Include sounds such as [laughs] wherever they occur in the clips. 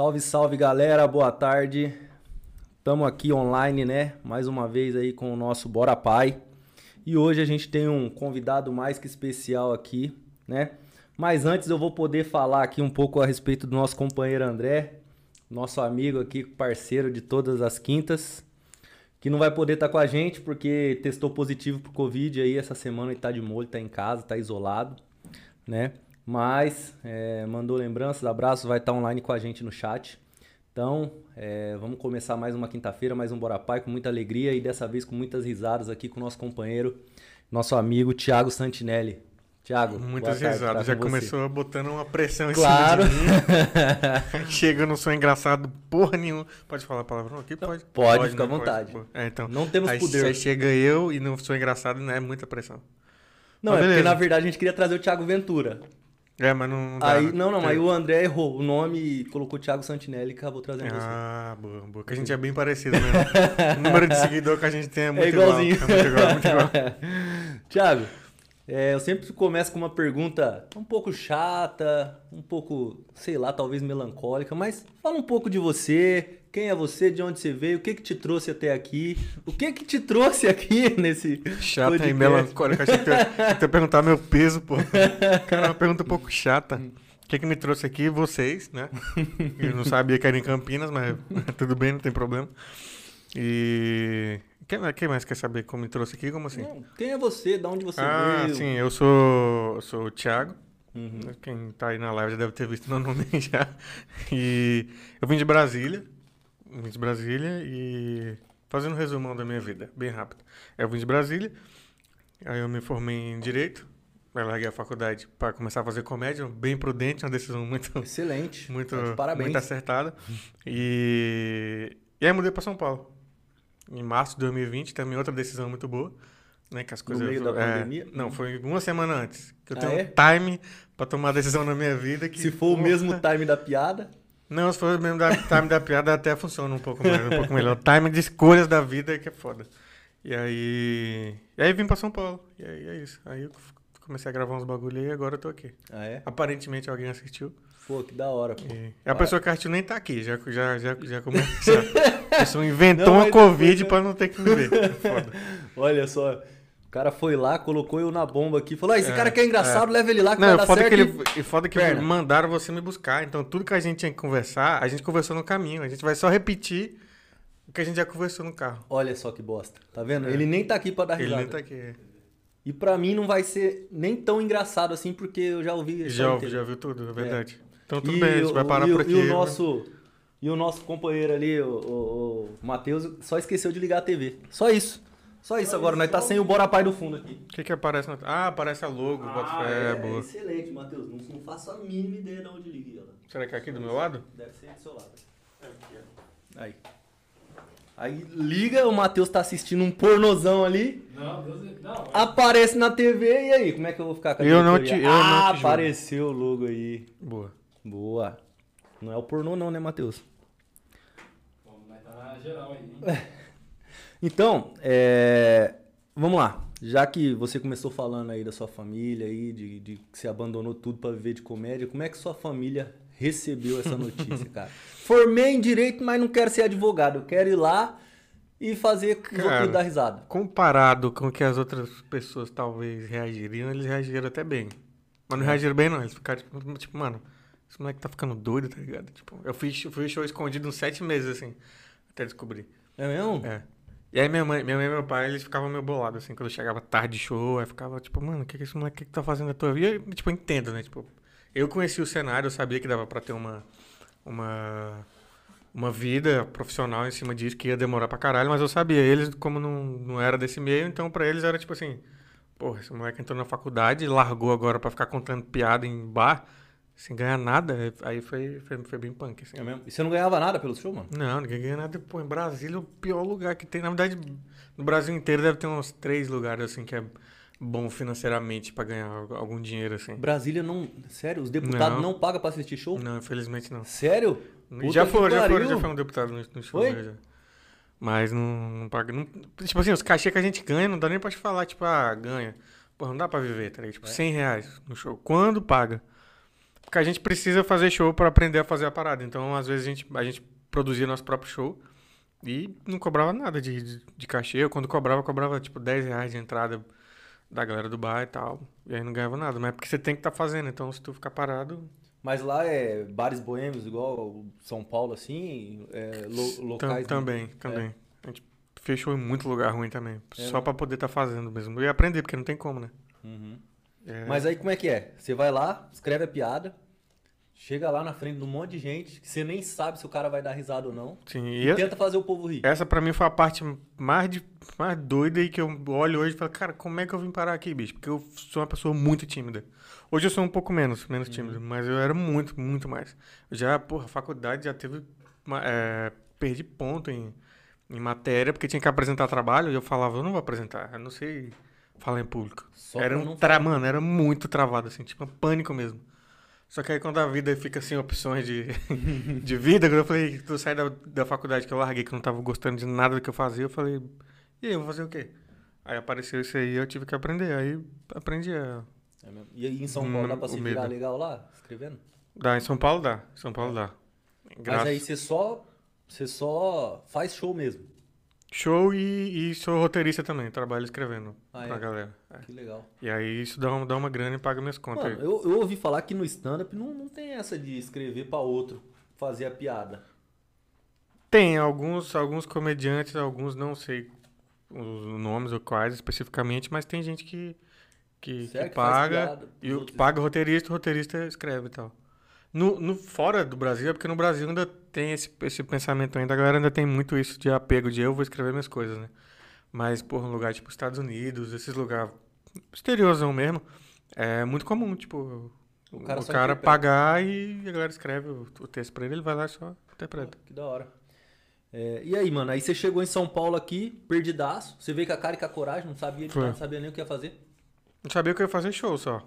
Salve, salve galera, boa tarde. Estamos aqui online, né? Mais uma vez aí com o nosso Bora Pai. E hoje a gente tem um convidado mais que especial aqui, né? Mas antes eu vou poder falar aqui um pouco a respeito do nosso companheiro André, nosso amigo aqui, parceiro de todas as quintas, que não vai poder estar com a gente porque testou positivo pro Covid aí essa semana e tá de molho, tá em casa, tá isolado, né? Mas é, mandou lembranças, abraços, vai estar online com a gente no chat. Então, é, vamos começar mais uma quinta-feira, mais um Bora Pai, com muita alegria e dessa vez com muitas risadas aqui com o nosso companheiro, nosso amigo Thiago Santinelli. Thiago, Muitas boa tarde, risadas. tá Já com você. começou botando uma pressão em Claro. cima de. [laughs] Chega, eu não sou engraçado porra nenhuma. Pode falar palavrão aqui? Pode. pode, fica à né? vontade. pô. É, então. Não temos aí, poder. Aí chega eu e não sou engraçado, não é muita pressão. Não, Mas é porque beleza. na verdade a gente queria trazer o Thiago Ventura. É, mas não. dá, aí, né? não, não, Tem- aí o André errou o nome e colocou Thiago Santinelli e acabou trazendo você. Ah, boa, boa. Que a gente é bem parecido mesmo. o número de seguidor que a gente tem é [laughs] muito É igualzinho. igual. É muito igual, muito [laughs] igual. Thiago, é, eu sempre começo com uma pergunta um pouco chata, um pouco, sei lá, talvez melancólica, mas fala um pouco de você, quem é você, de onde você veio, o que que te trouxe até aqui, o que que te trouxe aqui [laughs] nesse Chata e podcast? melancólica. Achei que ia- [laughs] ia perguntar meu peso, pô. Cara, uma pergunta um pouco chata. O que, que me trouxe aqui? Vocês, né? Eu não sabia que era em Campinas, mas [laughs] tudo bem, não tem problema. E. Quem, mais quer saber como me trouxe aqui? Como assim? Não, quem é você, de onde você ah, veio? sim, eu sou, eu sou o Thiago. Uhum. Quem tá aí na live já deve ter visto meu nome já. E eu vim de Brasília. Vim de Brasília e. Fazendo um resumão da minha vida, bem rápido. Eu vim de Brasília, aí eu me formei em Direito. Aí larguei a faculdade para começar a fazer comédia, bem prudente, uma decisão muito, Excelente. muito, Tá parabéns. muito acertada. E, e aí mudei para São Paulo. Em março de 2020, também outra decisão muito boa. Né, que as coisas, meio da é, pandemia? Não, foi uma semana antes. Que eu Ah, tenho é? um time para tomar a decisão na minha vida. Que, Se for o mesmo time da piada, Não, se for o mesmo da, time da piada, até funciona um pouco mais, um pouco melhor. O time de escolhas da vida é que é foda. E aí. E aí vim pra São Paulo. E aí é isso. Aí eu comecei a gravar uns bagulho e agora eu tô aqui. ah é? Aparentemente alguém assistiu. Pô, que da hora, pô. E a pessoa que assistiu nem tá aqui. Já, já, já, já [laughs] começou. A pessoa inventou Não, uma Covid depois, pra não ter que me ver. É [laughs] foda. Olha só, o cara foi lá, colocou eu na bomba aqui, falou: ah, esse É, cara que é engraçado, leva ele lá que Não, vai e dar foda certo. que ele, e foda que Perna. mandaram você me buscar. Então, tudo que a gente tinha que conversar, a gente conversou no caminho. A gente vai só repetir o que a gente já conversou no carro. Olha só que bosta, tá vendo? É. Ele nem tá aqui pra dar Ele risada. nem tá aqui. E pra mim não vai ser nem tão engraçado assim, porque eu já ouvi Já, ouvi- já viu tudo, é verdade. Então tudo E bem, a gente vai parar e, por aqui. E o né? nosso, e o nosso companheiro ali, o, o, o Matheus, só esqueceu de ligar a TV. Só isso. Só isso agora, nós tá sem o Bora Pai do fundo aqui. O que que aparece? No... Ah, aparece a logo, bota fé, boa. excelente, Matheus. Não, não faço a mínima ideia de onde liga ela. Será que é aqui do meu lado? Deve ser do seu lado. Aí. Aí liga, o Matheus tá assistindo um pornozão ali, Não, Deus não. aparece na TV e aí, como é que eu vou ficar com a Eu não te- eu não Ah, te julgo. apareceu o logo aí. Boa. Boa. Não é o pornô não, né, Matheus? Bom, mas tá na geral aí. [laughs] Então, é, vamos lá. Já que você começou falando aí da sua família aí, de, de que você abandonou tudo pra viver de comédia, como é que sua família recebeu essa notícia, [laughs] cara? Formei em direito, mas não quero ser advogado. Eu quero ir lá e fazer Cara, dar risada. Comparado com o que as outras pessoas talvez reagiriam, eles reagiram até bem. Mas não reagiram bem, não. Eles ficaram tipo, tipo, mano, esse moleque tá ficando doido, tá ligado? Tipo, eu fiz, eu fui show escondido uns sete meses, assim, até descobrir. É mesmo? É. E aí minha mãe, minha mãe e meu pai, eles ficavam meio bolados, assim, quando eu chegava tarde de show, aí ficava, tipo, mano, o que que esse moleque tá fazendo na tua vida? E, tipo, eu entendo, né? Tipo, eu conheci o cenário, eu sabia que dava pra ter uma, uma, uma vida profissional em cima disso, que ia demorar pra caralho, mas eu sabia, eles, como não, não era desse meio, então pra eles era tipo assim, porra, esse moleque entrou na faculdade, largou agora pra ficar contando piada em bar, sem ganhar nada, aí foi, foi, foi bem punk, assim. É mesmo? E você não ganhava nada pelo show, mano? Não, ninguém ganha nada. Pô, em Brasília é o pior lugar que tem. Na verdade, no Brasil inteiro deve ter uns três lugares assim que é bom financeiramente pra ganhar algum dinheiro assim. Brasília não. Sério, os deputados Não. não, pagam pra assistir show? Não, infelizmente não. Sério? Puta já foram, já foram, já foi um deputado no, no show. Foi? né, já. Mas não, não paga. Não, tipo assim, os cachê que a gente ganha, não dá nem pra te falar, tipo, ah, ganha. Pô, não dá pra viver, tá ligado? Tipo, É. 100 reais no show. Quando paga? Porque a gente precisa fazer show pra aprender a fazer a parada. Então, às vezes, a gente, a gente produzia nosso próprio show e não cobrava nada de, de, de cachê. Eu, quando cobrava, cobrava tipo 10 reais de entrada da galera do bar e tal. E aí não ganhava nada. Mas é porque você tem que estar fazendo. Então, se tu ficar parado, Mas lá é bares boêmios, igual São Paulo, assim, é, lo- locais... também, também. A gente fechou em muito lugar ruim também. É só mesmo? pra poder estar fazendo mesmo. E aprender, porque não tem como, né? Uhum. É, Mas aí como é que é? Você vai lá, escreve a piada, chega lá na frente de um monte de gente, que você nem sabe se o cara vai dar risada ou não, sim, e, e tenta fazer o povo rir. essa pra mim foi a parte mais, de, mais doida e que eu olho hoje e falo, cara, como é que eu vim parar aqui, bicho? Porque eu sou uma pessoa muito tímida. Hoje eu sou um pouco menos, menos tímido, mas eu era muito, muito mais. Eu já, porra, faculdade já teve. uma- é, perdi ponto em, em matéria, porque tinha que apresentar trabalho, e eu falava, eu não vou apresentar, eu não sei falar em público. Só era um tra... Mano, era muito travado, assim, tipo, um pânico mesmo. Só que aí quando a vida fica sem opções de, [laughs] de vida, quando eu falei, tu sai da, da faculdade que eu larguei, que eu não tava gostando de nada do que eu fazia, eu falei, e aí, eu vou fazer o quê? Aí apareceu isso aí, eu tive que aprender. Aí aprendi a. É mesmo? E aí em São Hum, Paulo dá pra o se virar legal lá, escrevendo? Dá, em São Paulo dá. Em São Paulo dá. Mas Graças- aí você só, você só faz show mesmo. Show e, e sou roteirista também, trabalho escrevendo Ah, pra é? galera. É. Que legal. E aí isso dá uma, dá uma grana e paga minhas contas. Mano, eu, eu ouvi falar que no stand-up não, não tem essa de escrever pra outro fazer a piada. Tem alguns, alguns comediantes, alguns não sei os nomes ou quais especificamente, mas tem gente que, que, que que paga e o, outros? paga o roteirista, o roteirista escreve e tal. No, no fora do Brasil, é porque no Brasil ainda tem esse, esse pensamento ainda, a galera ainda tem muito isso de apego, de eu vou escrever minhas coisas, né? Mas, por um lugar tipo Estados Unidos, esses lugares exteriorzão mesmo, é muito comum, tipo, O o cara cara, só interpreta. pagar e a galera escreve o, o texto pra ele, ele vai lá e só interpreta. Que da hora. É, e aí, mano, aí você chegou em São Paulo aqui, perdidaço. Você veio com a cara e com a coragem, não sabia, Foi. não sabia nem o que ia fazer. Não sabia que eu ia fazer show só.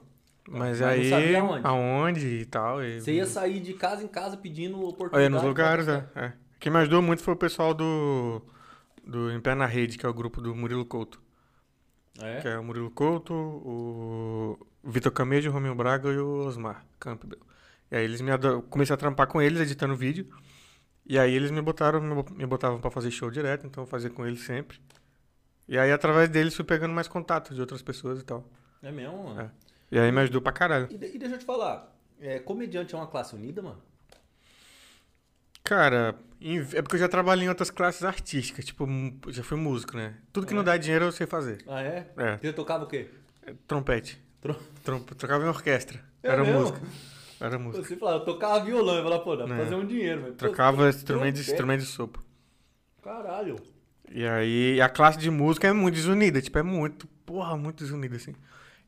Mas, mas não aí, sabia aonde? aonde e tal. E... Você ia sair de casa em casa pedindo oportunidade. nos pra lugares, é, é. Quem me ajudou muito foi o pessoal do, do Em Pé na Rede, que é o grupo do Murilo Couto. É? Que é o Murilo Couto, o Vitor Camejo, o Romeu Braga e o Osmar Campbell. E aí eles me ado- eu comecei a trampar com eles, editando vídeo. E aí eles me botaram, me bo- me botavam pra fazer show direto, então eu fazia com eles sempre. E aí através deles fui pegando mais contatos de outras pessoas e tal. É mesmo, mano. É. E aí me ajudou pra caralho. E, e deixa eu te falar, é, comediante é uma classe unida, mano? Cara, é porque eu já trabalhei em outras classes artísticas, tipo, já fui músico, né? Tudo que É. não dá dinheiro eu sei fazer. Ah, é? É, Você tocava o quê? é, trompete. Tro- Trom- Tocava em orquestra. É Era mesmo? música. Era música. Você falava, eu tocava violão, eu falava, pô, dá pra É. fazer um dinheiro, mas... Trocava tro- instrumento instrumento de sopro. Caralho. E aí, a classe de música é muito desunida, tipo, é muito, porra, muito desunida, assim.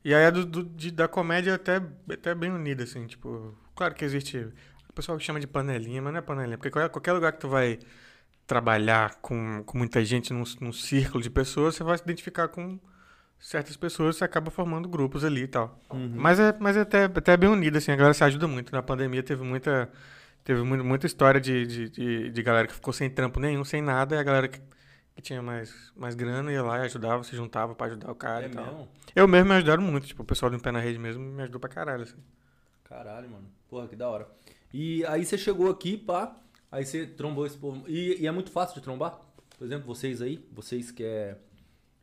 E aí a do, do- de- da comédia é até, até bem unida, assim, tipo, claro que existe, pessoal chama de panelinha, mas não é panelinha, porque qualquer, lugar que tu vai trabalhar com, com muita gente num, num círculo de pessoas, você vai se identificar com certas pessoas, você acaba formando grupos ali e tal. Mas é, mas é até, até bem unida, assim, a galera se ajuda muito. Na pandemia teve muita, teve mu- muita história de, de, de, de galera que ficou sem trampo nenhum, sem nada, e a galera que, que tinha mais, mais grana ia lá e ajudava, se juntava pra ajudar o cara É e tal. mesmo? Eu mesmo me ajudaram muito, tipo, o pessoal do Pé na Rede mesmo me ajudou pra caralho, assim. Caralho, mano. Porra, que da hora. E aí você chegou aqui, pá, aí você trombou esse povo. E, e é muito fácil de trombar? Por exemplo, vocês aí, vocês que é,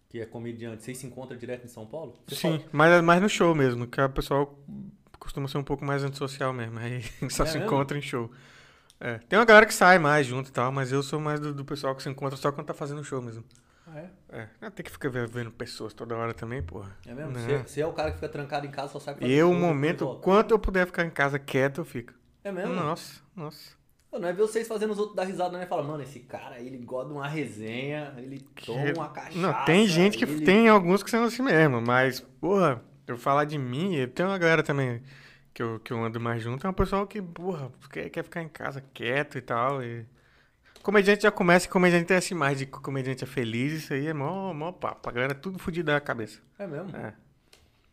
que é comediante, vocês se encontram direto em São Paulo? Você Sim, fala- mas é mais no show mesmo, que o pessoal costuma ser um pouco mais antissocial mesmo, aí [laughs] só É se mesmo? encontra em show. É, Tem uma galera que sai mais junto e tal, mas eu sou mais do, do pessoal que se encontra só quando tá fazendo show mesmo. Ah, é? É, tem que ficar ve- vendo pessoas toda hora também, porra. É mesmo? Não. Você, você é o cara que fica trancado em casa, só sai pra eu, o momento, quanto eu puder ficar em casa quieto, eu fico. É mesmo? Nossa, nossa. Pô, Não é ver vocês fazendo os outros dar risada, né? Fala, mano, esse cara, ele gosta de uma resenha, ele toma uma cachaça. Não, tem gente que ele... tem alguns que são assim mesmo, mas, porra, eu falar de mim, e tem uma galera também que eu, que eu ando mais junto, é um pessoal que, porra, quer, quer ficar em casa quieto e tal. E... Comediante já começa, comediante tem essa imagem de que o comediante é feliz, isso aí é mó, mó papo. A galera é tudo fodida da cabeça. É mesmo? É.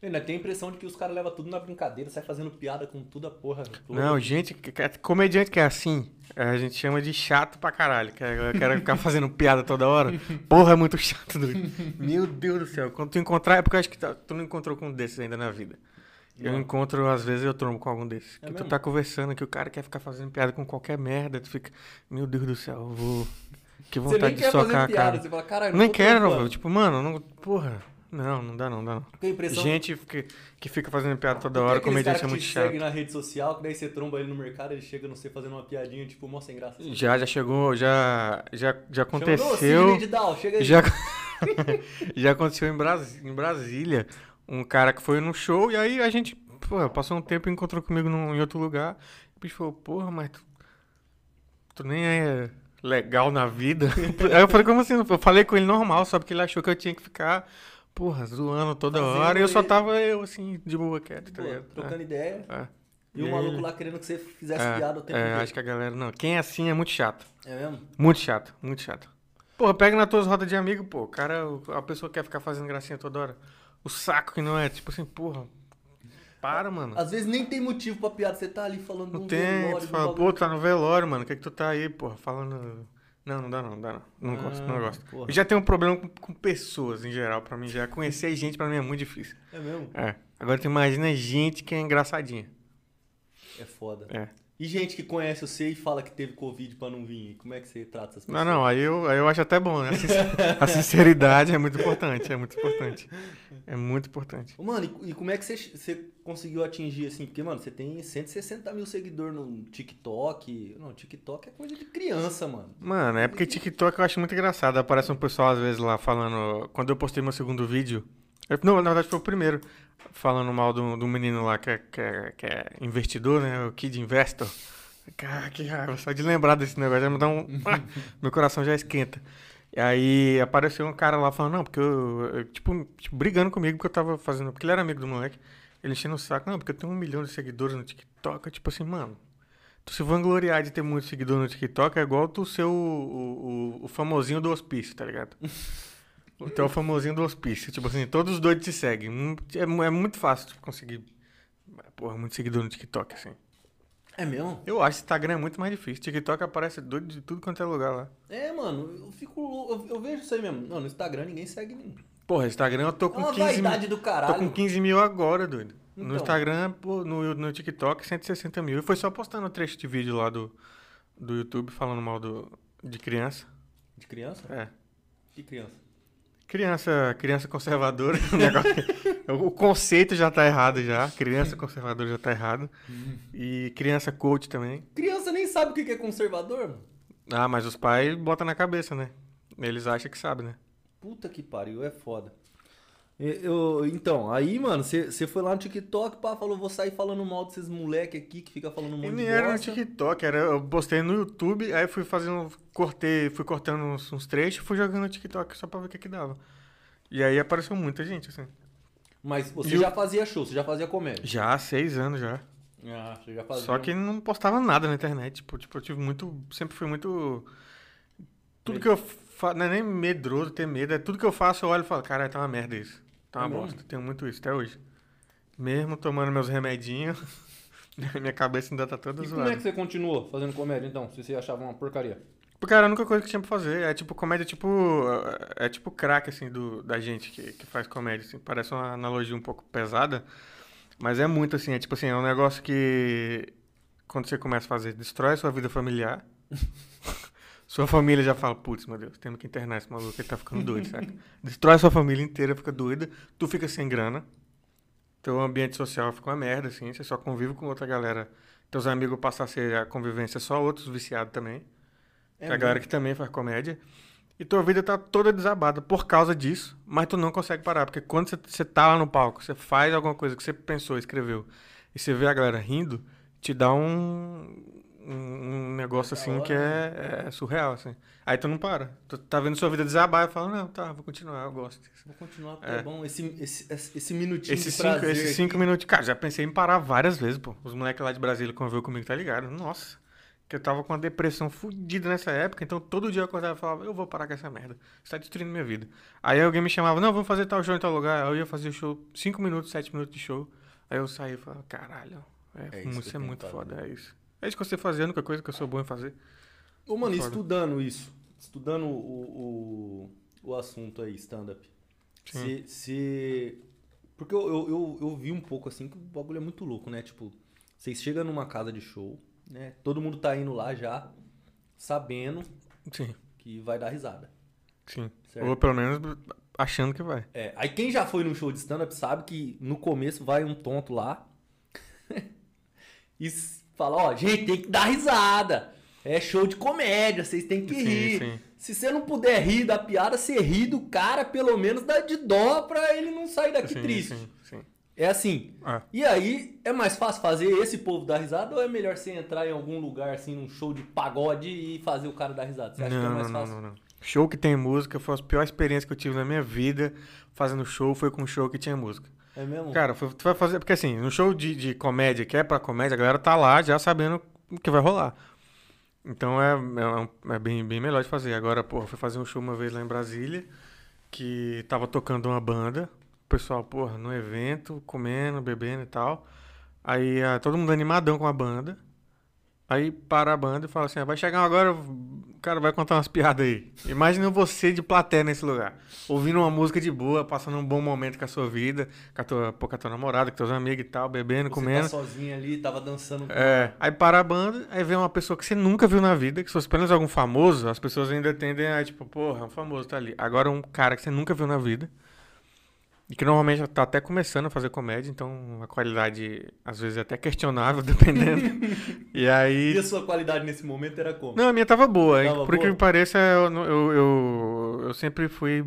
Eu ainda tenho a impressão de que os caras levam tudo na brincadeira, sai fazendo piada com tudo a porra. toda. Não, gente, comediante que é assim, a gente chama de chato pra caralho. Que é- quer ficar [laughs] fazendo piada toda hora. Porra, é muito chato, doido. Meu Deus do céu. Quando tu encontrar, é porque eu acho que tá- tu não encontrou com um desses ainda na vida. Eu Não. encontro, às vezes, eu trombo com algum desses. É que tu mesmo? tá conversando, que o cara quer ficar fazendo piada com qualquer merda. Tu fica, meu Deus do céu, eu vou. Que Você vontade nem de quer socar piada, cara. fala, caralho, Nem quero, trampando." velho. Tipo, mano, não, porra. Não, não dá não, dá não. A impressão Gente que, que fica fazendo piada toda Tem hora, comediante é muito chato. segue na rede social, que daí você tromba ele no mercado, ele chega, não sei, fazendo uma piadinha, tipo, mó sem graça. Já, já chegou, já, já, já Chama, "Ô, aconteceu. De Down, chega aí. Já, [laughs] já aconteceu em, Brasi- em Brasília. Um cara que foi no show e aí a gente, pô, passou um tempo e encontrou comigo num, em outro lugar. O bicho falou, porra, mas tu, tu nem é legal na vida. [laughs] aí eu falei, como assim? Eu falei com ele normal, só porque ele achou que eu tinha que ficar, porra, zoando toda Fazendo hora. E eu só tava eu, assim, de boa, quieto, tá ligado? trocando ideia. É, é. E o E maluco ele- lá querendo que você fizesse É, piada o tempo é, inteiro. acho que a galera. Não, quem é assim é muito chato. É mesmo? Muito chato, muito chato. Porra, pega nas tuas rodas de amigo, pô. Cara, a pessoa quer ficar fazendo gracinha toda hora. O saco que não é, tipo assim, porra. Para, mano. Às vezes nem tem motivo pra piada, você tá ali falando Não de um tem. velório, Tu fala, pô, tá no velório, mano. O que é que tu tá aí, porra? Falando. Não, não dá não, não dá não. Não gosto, não Ah, gosto. porra. Eu já tenho um problema com, com pessoas em geral, pra mim já. [laughs] Conhecer gente pra mim é muito difícil. É mesmo? É. Agora tu imagina gente que é engraçadinha. É foda. É. E gente que conhece você e fala que teve Covid pra não vir, como é que você trata essas Não, pessoas? não, aí eu, aí eu acho até bom, né? A sin- A sinceridade é muito importante, é muito importante. É muito importante. Mano, e, e como é que você, você conseguiu atingir assim? Porque, mano, você tem 160 mil seguidores no TikTok. Não, TikTok é coisa de criança, mano. Mano, é porque TikTok eu acho muito engraçado. Aparece um pessoal às vezes lá falando. Quando eu postei meu segundo vídeo. Eu- não, na verdade foi o primeiro. Falando mal do, do menino lá que é, que, é, que é investidor, né? O Kid Investor. Cara, que raiva. Só de lembrar desse negócio já me dá um. [laughs] Meu coração já esquenta. E aí apareceu um cara lá falando, não, porque eu. eu- tipo, tipo, brigando comigo porque eu tava fazendo. Porque ele era amigo do moleque. Ele enchendo o saco, não, porque eu tenho um milhão de seguidores no TikTok. Eu, tipo assim, mano. Tu se vangloriar de ter muito seguidor no TikTok é igual tu ser o, o- o famosinho do hospício, tá ligado? Tu é o famosinho do hospício. Tipo assim, todos os doidos te seguem. Hum, É, é muito fácil tu conseguir. Porra, muito seguidor no TikTok, assim. É mesmo? Eu acho que Instagram é muito mais difícil. TikTok aparece doido de tudo quanto é lugar lá. É, mano, eu fico. Eu, eu vejo isso aí mesmo. Não, no Instagram ninguém segue ninguém. Porra, Instagram eu tô É com uma 15 mil. do Tô caralho. com 15 mil agora, doido. No Então. Instagram, pô, no, no TikTok, 160 mil. E foi só postando um trecho de vídeo lá do, do YouTube falando mal do, de criança. De criança? É. Que criança? Criança, criança conservadora, [laughs] o conceito já tá errado já. Criança conservadora já tá errado. E criança coach também. Criança nem sabe o que é conservador, mano. Ah, mas os pais botam na cabeça, né? Eles acham que sabem, né? Puta que pariu, é foda. E- Eu, então, aí, mano, você foi lá no TikTok, pá, falou, vou sair falando mal desses moleque aqui que fica falando um E monte nem de era no. TikTok, era, eu postei no YouTube, aí fui fazendo, cortei, fui cortando uns, uns trechos, fui jogando no TikTok só pra ver o que que dava. E aí apareceu muita gente, assim. Mas você E já fazia show, você já fazia comédia. Já há seis anos já. Ah, você já fazia. Só que não postava nada na internet. Tipo, tipo, eu tive muito. Sempre fui muito. Tudo Medo. que eu faço. Não é nem medroso ter medo. É tudo que eu faço, eu olho e falo, caralho, tá uma merda isso. Tá uma É mesmo? bosta. Tenho muito isso até hoje. Mesmo tomando meus remedinhos, [laughs] minha cabeça ainda tá toda E como zoada. é que você continuou fazendo comédia, então? Se você achava uma porcaria. Porque era a única coisa que tinha pra fazer. É tipo comédia, tipo. É tipo crack, assim, do, da gente que, que faz comédia. Assim. Parece uma analogia um pouco pesada. Mas é muito assim. É tipo assim, é um negócio que. Quando você começa a fazer, destrói a sua vida familiar. [laughs] sua família já fala, putz, meu Deus, temos que internar esse maluco, ele tá ficando doido, saca? [laughs] Destrói sua família inteira, fica doida. Tu fica sem grana. Teu ambiente social fica uma merda, assim. Você só convive com outra galera. Teus amigos passam a ser a convivência só outros viciados também. É que a galera que também faz comédia. E tua vida tá toda desabada por causa disso, mas tu não consegue parar. Porque quando você tá lá no palco, você faz alguma coisa que você pensou, escreveu, e você vê a galera rindo, te dá um, um, negócio assim hora, que é, é surreal, assim. Aí tu não para. Tu tá vendo sua vida desabar e fala, não, tá, vou continuar, eu gosto disso. Vou continuar, porque É. é bom. Esse, esse, esse esse minutinho Esses de cinco, prazer esses cinco minutos. Cara, já pensei em parar várias vezes, pô. Os moleques lá de Brasília conviveu comigo, tá ligado? Nossa. Que eu tava com uma depressão fodida nessa época, então todo dia eu acordava e falava, eu vou parar com essa merda. Isso tá destruindo minha vida. Aí alguém me chamava, não, vamos fazer tal show em tal lugar. Aí eu ia fazer show, cinco minutos, sete minutos de show. Aí eu saía e falava, caralho, é, É isso é muito foda, é isso. É isso que você fazia, a única coisa que eu sou bom em fazer. Ô, mano, Foda. estudando isso, estudando o, o, o assunto aí, stand-up. Sim. Se, se. Porque eu, eu, eu, eu vi um pouco assim que o bagulho é muito louco, né? Tipo, vocês chegam numa casa de show, né? Todo mundo tá indo lá já sabendo Sim, que vai dar risada. sim. Certo. Ou pelo menos achando que vai. É, aí quem já foi num show de stand-up sabe que no começo vai um tonto lá [laughs] e fala, ó, gente, tem que dar risada. É show de comédia, vocês têm que Sim, rir. sim. Se você não puder rir da piada, você ri do cara, pelo menos dá de dó pra ele não sair daqui Sim, triste. É assim. Ah, E aí, é mais fácil fazer esse povo dar risada ou é melhor você entrar em algum lugar, assim, num show de pagode e fazer o cara dar risada? Você acha que é não, mais não, fácil? não, não. Show que tem música foi a pior experiência que eu tive na minha vida fazendo show, foi com um show que tinha música. É mesmo? Cara, tu vai fazer. Porque assim, no show de, de comédia, que é pra comédia, a galera tá lá já sabendo o que vai rolar. Então é, é, é bem, bem melhor de fazer. Agora, porra, fui fazer um show uma vez lá em Brasília, que tava tocando uma banda. O pessoal, porra, no evento, comendo, bebendo e tal. Aí ah, todo mundo animadão com a banda. Aí para a banda e fala assim: ah, vai chegar agora, cara vai contar umas piadas aí. Imagina você de plateia nesse lugar, ouvindo uma música de boa, passando um bom momento com a sua vida, com a tua, pô, com a tua namorada, com teus amigos e tal, bebendo, Você comendo. tá sozinho ali, tava dançando. com- É, aí para a banda, aí vem uma pessoa que você nunca viu na vida, que se fosse apenas algum famoso, as pessoas ainda tendem a, tipo, porra, um famoso tá ali. Agora um cara que você nunca viu na vida, e que normalmente tá até começando a fazer comédia, então a qualidade às vezes é até questionável, [laughs] dependendo. e aí. E a sua qualidade nesse momento era como? Não, a minha tava boa? Tava Por que boa? me pareça, eu, eu, eu, eu sempre fui,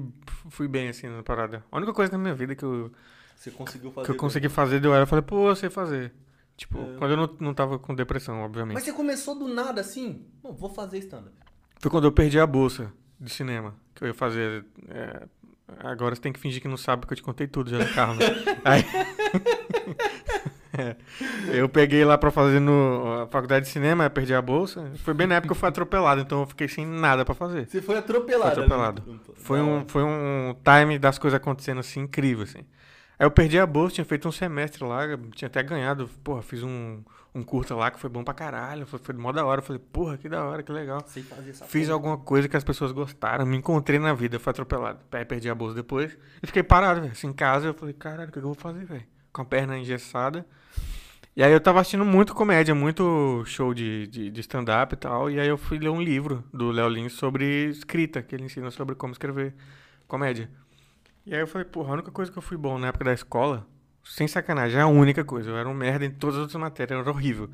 fui bem assim na parada. A única coisa na minha vida que eu, Você conseguiu fazer. que eu bem. consegui fazer deu era, eu falei, pô, eu sei fazer. Tipo, É. quando eu não, não tava com depressão, obviamente. Mas você começou do nada assim? Não, vou fazer stand-up. Foi quando eu perdi a bolsa de cinema, que eu ia fazer. é, agora você tem que fingir que não sabe, porque eu te contei tudo já no carro. Né? [laughs] Aí, [laughs] É, eu peguei lá pra fazer no a faculdade de cinema, perdi a bolsa. Foi bem na época que eu fui atropelado, então eu fiquei sem nada pra fazer. Você foi atropelado. Foi atropelado. ali. Foi um, foi um time das coisas acontecendo assim, incrível, assim. Aí eu perdi a bolsa, tinha feito um semestre lá, tinha até ganhado, porra, fiz um, um curta lá que foi bom pra caralho, foi, foi mó da hora. Eu falei, porra, que da hora, que legal. Sei fazer essa Fiz porra. alguma coisa que as pessoas gostaram, me encontrei na vida, fui atropelado. Aí perdi a bolsa depois e fiquei parado, velho. Assim, em casa, eu falei, caralho, o que eu vou fazer, velho? Com a perna engessada. E aí eu tava assistindo muito comédia, muito show de, de, de stand-up e tal. E aí eu fui ler um livro do Léo Lins sobre escrita, que ele ensina sobre como escrever comédia. E aí eu falei, porra, a única coisa que eu fui bom na época da escola, sem sacanagem, é a única coisa. Eu era um merda em todas as outras matérias, era horrível.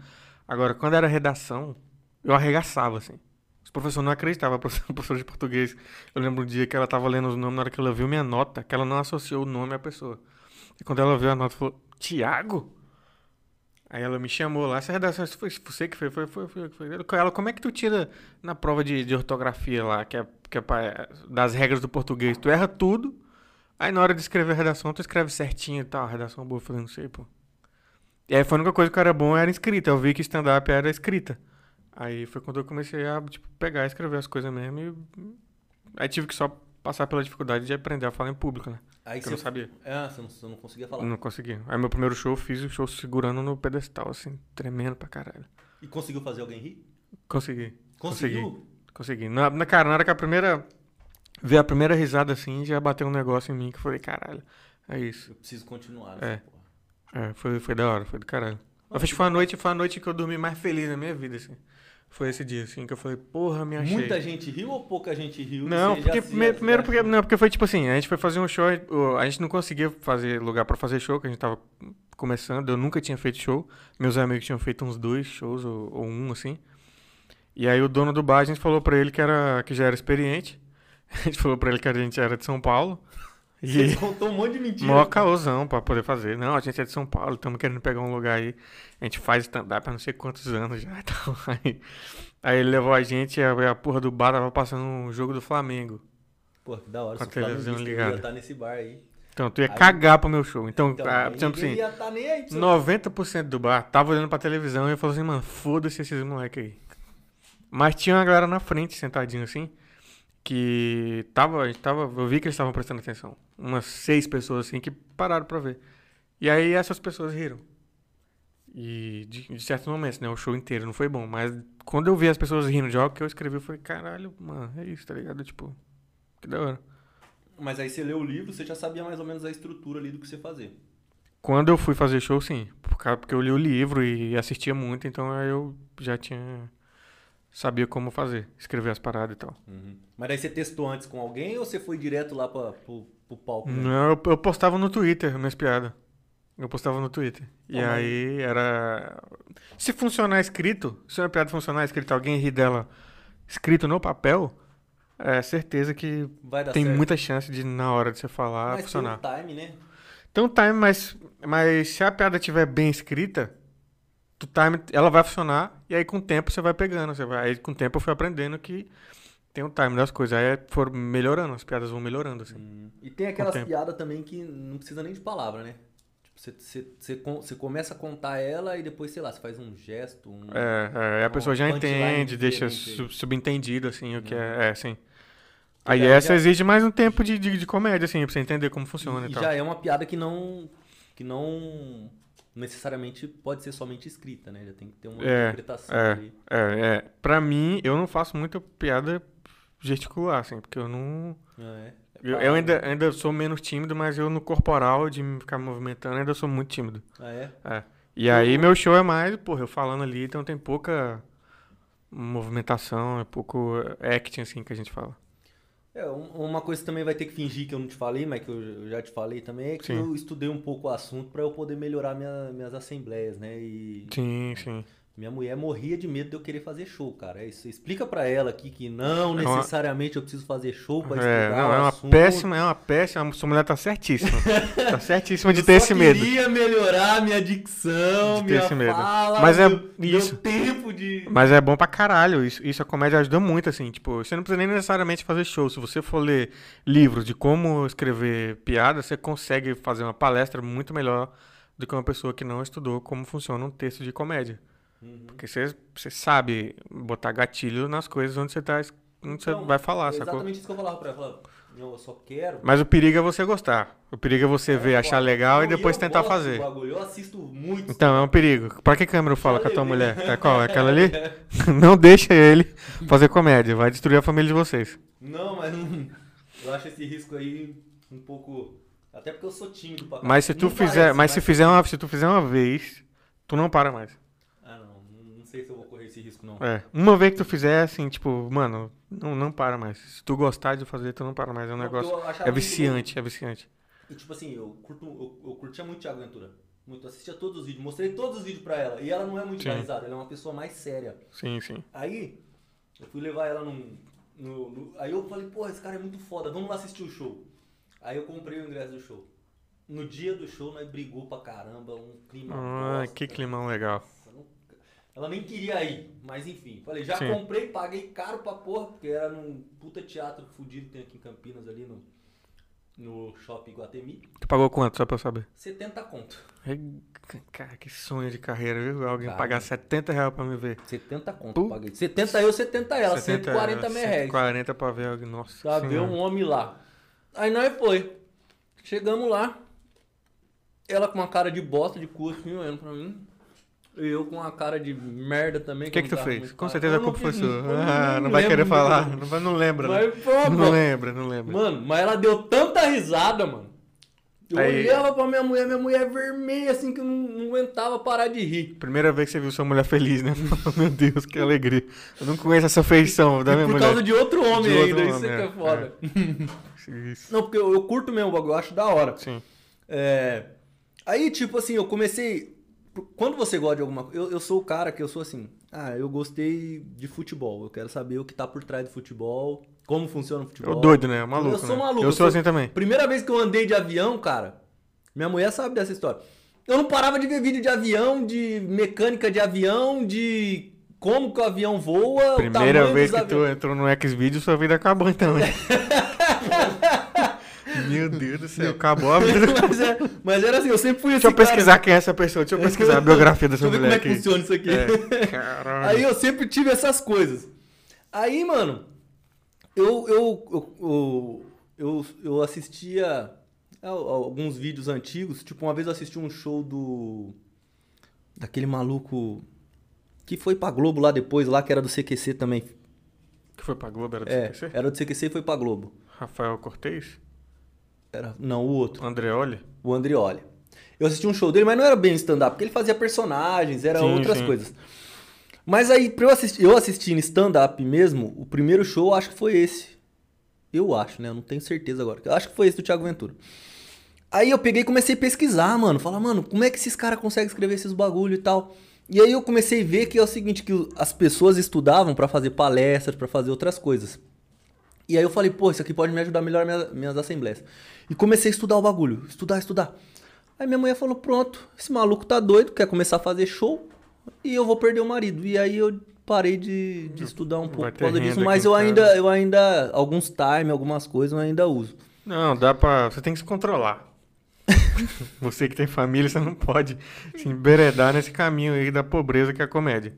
Agora, quando era redação, eu arregaçava, assim. Os professores não acreditavam, [laughs] a professora, de português. Eu lembro um dia que ela tava lendo os nomes, na hora que ela viu minha nota, que ela não associou o nome à pessoa. E quando ela viu a nota, falou, Tiago? Aí ela me chamou lá, essa redação, isso foi você que fez? Foi, foi, foi, foi. Ela, como é que tu tira na prova de, de ortografia lá, que é, que é pra- das regras do português? Tu erra tudo, aí na hora de escrever a redação, tu escreve certinho e tal, a redação boa, eu falei, não sei, pô. E aí foi a única coisa que era bom, era escrita, eu vi que stand-up era escrita. Aí foi quando eu comecei a, tipo, pegar e escrever as coisas mesmo e... Aí tive que só passar pela dificuldade de aprender a falar em público, né? Aí Que eu não você... sabia. Ah, você não, você não conseguia falar. Não consegui. Aí meu primeiro show, eu fiz o show segurando no pedestal, assim, tremendo pra caralho. E conseguiu fazer alguém rir? Consegui. Consegui. Conseguiu? Consegui. Na, na cara, na hora que a primeira. Ver a primeira risada assim, já bateu um negócio em mim que eu falei, caralho. É isso. Eu preciso continuar É. nessa porra. É, foi, foi da hora, foi do caralho. Acho que foi a noite, foi a noite que eu dormi mais feliz na minha vida, assim. Foi esse dia, assim, que eu falei, porra, me achei. Muita gente riu ou pouca gente riu? Não, porque primeiro, primeiro porque, não, porque foi tipo assim, a gente foi fazer um show, a gente não conseguia fazer lugar pra fazer show, que a gente tava começando, eu nunca tinha feito show. Meus amigos tinham feito uns dois shows ou, ou um assim. E aí o dono do bar, a gente falou pra ele que era que já era experiente. [laughs] A gente falou pra ele que a gente era de São Paulo. [laughs] Você E contou um monte de mentira. maior caosão pra poder fazer. Não, a gente é de São Paulo, estamos querendo pegar um lugar aí. A gente faz stand-up há não sei quantos anos já. Então, [laughs] aí, aí ele levou a gente e a, a porra do bar tava passando um jogo do Flamengo. Pô, que da hora. Com a televisão ligada. estar nesse bar aí. Então, tu ia Aí- cagar pro meu show. Então, Então, ah, aí tipo assim, ia tá nem aí pra você. 90% do bar tava olhando pra televisão e falou assim, mano, foda-se esses moleques aí. Mas tinha uma galera na frente, sentadinho assim, que tava, tava, eu vi que eles estavam prestando atenção. Umas seis pessoas assim que pararam pra ver. E aí essas pessoas riram. E de, de certos momentos, né? O show inteiro não foi bom. Mas quando eu vi as pessoas rindo de algo que eu escrevi, eu falei, caralho, mano, é isso, tá ligado? Tipo, que da hora. Mas aí você leu o livro, você já sabia mais ou menos a estrutura ali do que você fazer. Quando eu fui fazer show, sim. Porque eu li o livro e assistia muito, então aí eu já tinha. Sabia como fazer, escrever as paradas e tal. Mas aí você testou antes com alguém ou você foi direto lá pra, pro, pro palco? né? Não, eu, eu postava no Twitter minhas piadas. Eu postava no Twitter. E mas- aí era. Se funcionar escrito, se uma piada funcionar escrito, alguém rir dela escrito no papel, é certeza que tem certo. muita chance de, na hora de você falar, Mas funcionar. tem um time, né? Tem um time, mas, mas se a piada estiver bem escrita, time, ela vai funcionar e aí com o tempo você vai pegando. Você vai, aí com o tempo eu fui aprendendo que tem um time das coisas. Aí foram melhorando, as piadas vão melhorando, assim. E tem aquelas piadas também que não precisa nem de palavra, né? Tipo, você, você, você, você começa a contar ela e depois, sei lá, você faz um gesto, um... É, é, a pessoa já entende, deixa diferente aí. su- subentendido, assim, o que é, é, assim. Aí essa já- exige mais um tempo de, de, de comédia, assim, pra você entender como funciona e, e tal. já é uma piada que não que não necessariamente pode ser somente escrita, né? Já tem que ter uma É, interpretação é. ali. É, é. Pra mim, eu não faço muita piada gesticular, assim, porque eu não... É, Eu, eu ainda, ainda sou menos tímido, mas eu no corporal, de me ficar movimentando, ainda sou muito tímido. Ah, é? É. E aí meu show é mais, porra, eu falando ali, então tem pouca movimentação, é pouco acting, assim, que a gente fala. É, um- uma coisa que também vai ter que fingir que eu não te falei, mas que eu já te falei também, é que Sim. eu estudei um pouco o assunto pra eu poder melhorar minha- minhas assembleias, né? E Sim, sim. Minha mulher morria de medo de eu querer fazer show, cara. É isso. Explica pra ela aqui que não É necessariamente eu preciso fazer show pra É, estudar não, o é uma assunto. péssima, é uma péssima. Sua mulher tá certíssima. tá [laughs] certíssima de Eu ter esse medo. queria melhorar minha dicção, De ter minha esse medo. fala, Mas é meu, meu isso. tempo de... Mas é bom pra caralho. Isso, isso a comédia ajuda muito, assim. Tipo, você não precisa nem necessariamente fazer show. Se você for ler livros de como escrever piada, você consegue fazer uma palestra muito melhor do que uma pessoa que não estudou como funciona um texto de comédia. Uhum. Porque você, você sabe botar gatilho nas coisas onde você, tá, onde você Então, vai falar, é sacou? exatamente isso que eu falava pra ela. Falava, não, eu só quero... Mas o perigo é você gostar. O perigo é você ver, achar legal e depois tentar fazer. bagulho, Eu assisto muito. Então, é um perigo. Pra que câmera eu falo com a tua mulher? [laughs] É qual? É aquela ali? [laughs] Não deixa ele fazer comédia. Vai destruir a família de vocês. Não, mas não... Eu acho esse risco aí um pouco... Até porque eu sou tímido pra Mas se tu Não fizer, parece, mas se fizer uma, se tu fizer uma vez, tu não para mais. Ah, não. Não sei se eu vou correr esse risco, não. É. Uma vez que tu fizer, assim, tipo, mano, não, não para mais. Se tu gostar de fazer, tu não para mais. É um Não, negócio. É viciante, é viciante. E tipo assim, eu, curto, eu, eu curtia muito Thiago Ventura. Muito, assistia todos os vídeos, mostrei todos os vídeos pra ela. E ela não é muito Sim. risada, ela é uma pessoa mais séria. Sim, sim. Aí, eu fui levar ela num. No, no- aí eu falei, porra, esse cara é muito foda, vamos lá assistir o show. Aí eu comprei o ingresso do show. No dia do show, nós brigou pra caramba, um clima. Ah, bosta. que climão legal. Ela nem queria ir, mas enfim. Falei, já Sim. comprei, paguei caro pra porra, porque era num puta teatro fudido que tem aqui em Campinas, ali no, no shopping Guatemi. Tu pagou quanto, só pra eu saber? 70 conto. Cara, que sonho de carreira, viu? Alguém Cara. pagar 70 reais pra me ver. 70 conto Pu- eu paguei. 70 eu, 70 ela, 70, 140 mil reais. 140 pra ver alguém. Nossa. Pra ver Senhora. um homem lá. Aí nós foi. Chegamos lá. Ela com uma cara de bosta, de cu assim, olhando pra mim. E eu com uma cara de merda também. O que, que não tu fez? Com certeza a não culpa foi sua. Ah, [laughs] não lembro vai querer falar. Não, não lembra, né? Mas, pô, Não lembra, não lembra. Mano, mas ela deu tanta risada, mano. Eu Aí- olhava pra minha mulher, minha mulher vermelha, assim, que eu não, não aguentava parar de rir. Primeira vez que você viu sua mulher feliz, né? [laughs] Meu Deus, que alegria. Eu não conheço essa feição da minha por mulher. causa de outro homem De outro ainda, isso homem, é que é é, foda. [laughs] Isso. Não, porque eu, eu curto mesmo o bagulho, eu acho da hora. Sim. É, Aí, tipo assim, eu comecei. Quando você gosta de alguma coisa. Eu, eu sou o cara que eu sou assim. Ah, eu gostei de futebol. Eu quero saber o que tá por trás do futebol, como funciona o futebol. Eu doido, né? Maluco, Eu sou né? maluco, Eu sou assim também. Primeira vez que eu andei de avião, cara, minha mulher sabe dessa história. Eu não parava de ver vídeo de avião, de mecânica de avião, de como que o avião voa. Primeira vez que tu aviões. entrou no Xvideo, sua vida acabou então, né? [laughs] Meu Deus do céu, acabou a vida. [laughs] mas, é- mas era assim, eu sempre fui esse Deixa eu cara. pesquisar quem é essa pessoa. Deixa eu pesquisar a biografia dessa [laughs] Deixa eu ver mulher como é que funciona isso aqui. É. [laughs] Aí eu sempre tive essas coisas. Aí, mano, eu eu eu, eu, eu, assistia alguns vídeos antigos. Tipo, uma vez eu assisti um show do. Daquele maluco. Que foi pra Globo lá depois, lá que era do CQC também. Que foi pra Globo, era do É, CQC? era do CQC e foi pra Globo. Rafael Cortez? Era, não, o outro. Andreoli? o Andrioli. Eu assisti um show dele, mas não era bem stand-up, porque ele fazia personagens, era Sim, outras sim. coisas. Mas aí, pra eu assistir, eu assistindo stand-up mesmo, o primeiro show eu acho que foi esse. Eu acho, né? Eu não tenho certeza agora. Eu acho que foi esse do Thiago Ventura. Aí eu peguei e comecei a pesquisar, mano. Falar, mano, como é que esses caras conseguem escrever esses bagulho e tal? E aí eu comecei a ver que é o seguinte, que as pessoas estudavam pra fazer palestras, pra fazer outras coisas. E aí eu falei, pô, isso aqui pode me ajudar a melhorar minha- minhas assembleias. E comecei a estudar o bagulho, estudar, estudar. Aí minha mulher falou, pronto, esse maluco tá doido, quer começar a fazer show e eu vou perder o marido. E aí eu parei de, de estudar um pouco por causa disso, mas eu ainda, eu ainda, alguns time, algumas coisas eu ainda uso. Não, dá pra. Você tem que se controlar. [laughs] você que tem família, você não pode se emberedar nesse caminho aí da pobreza que é a comédia.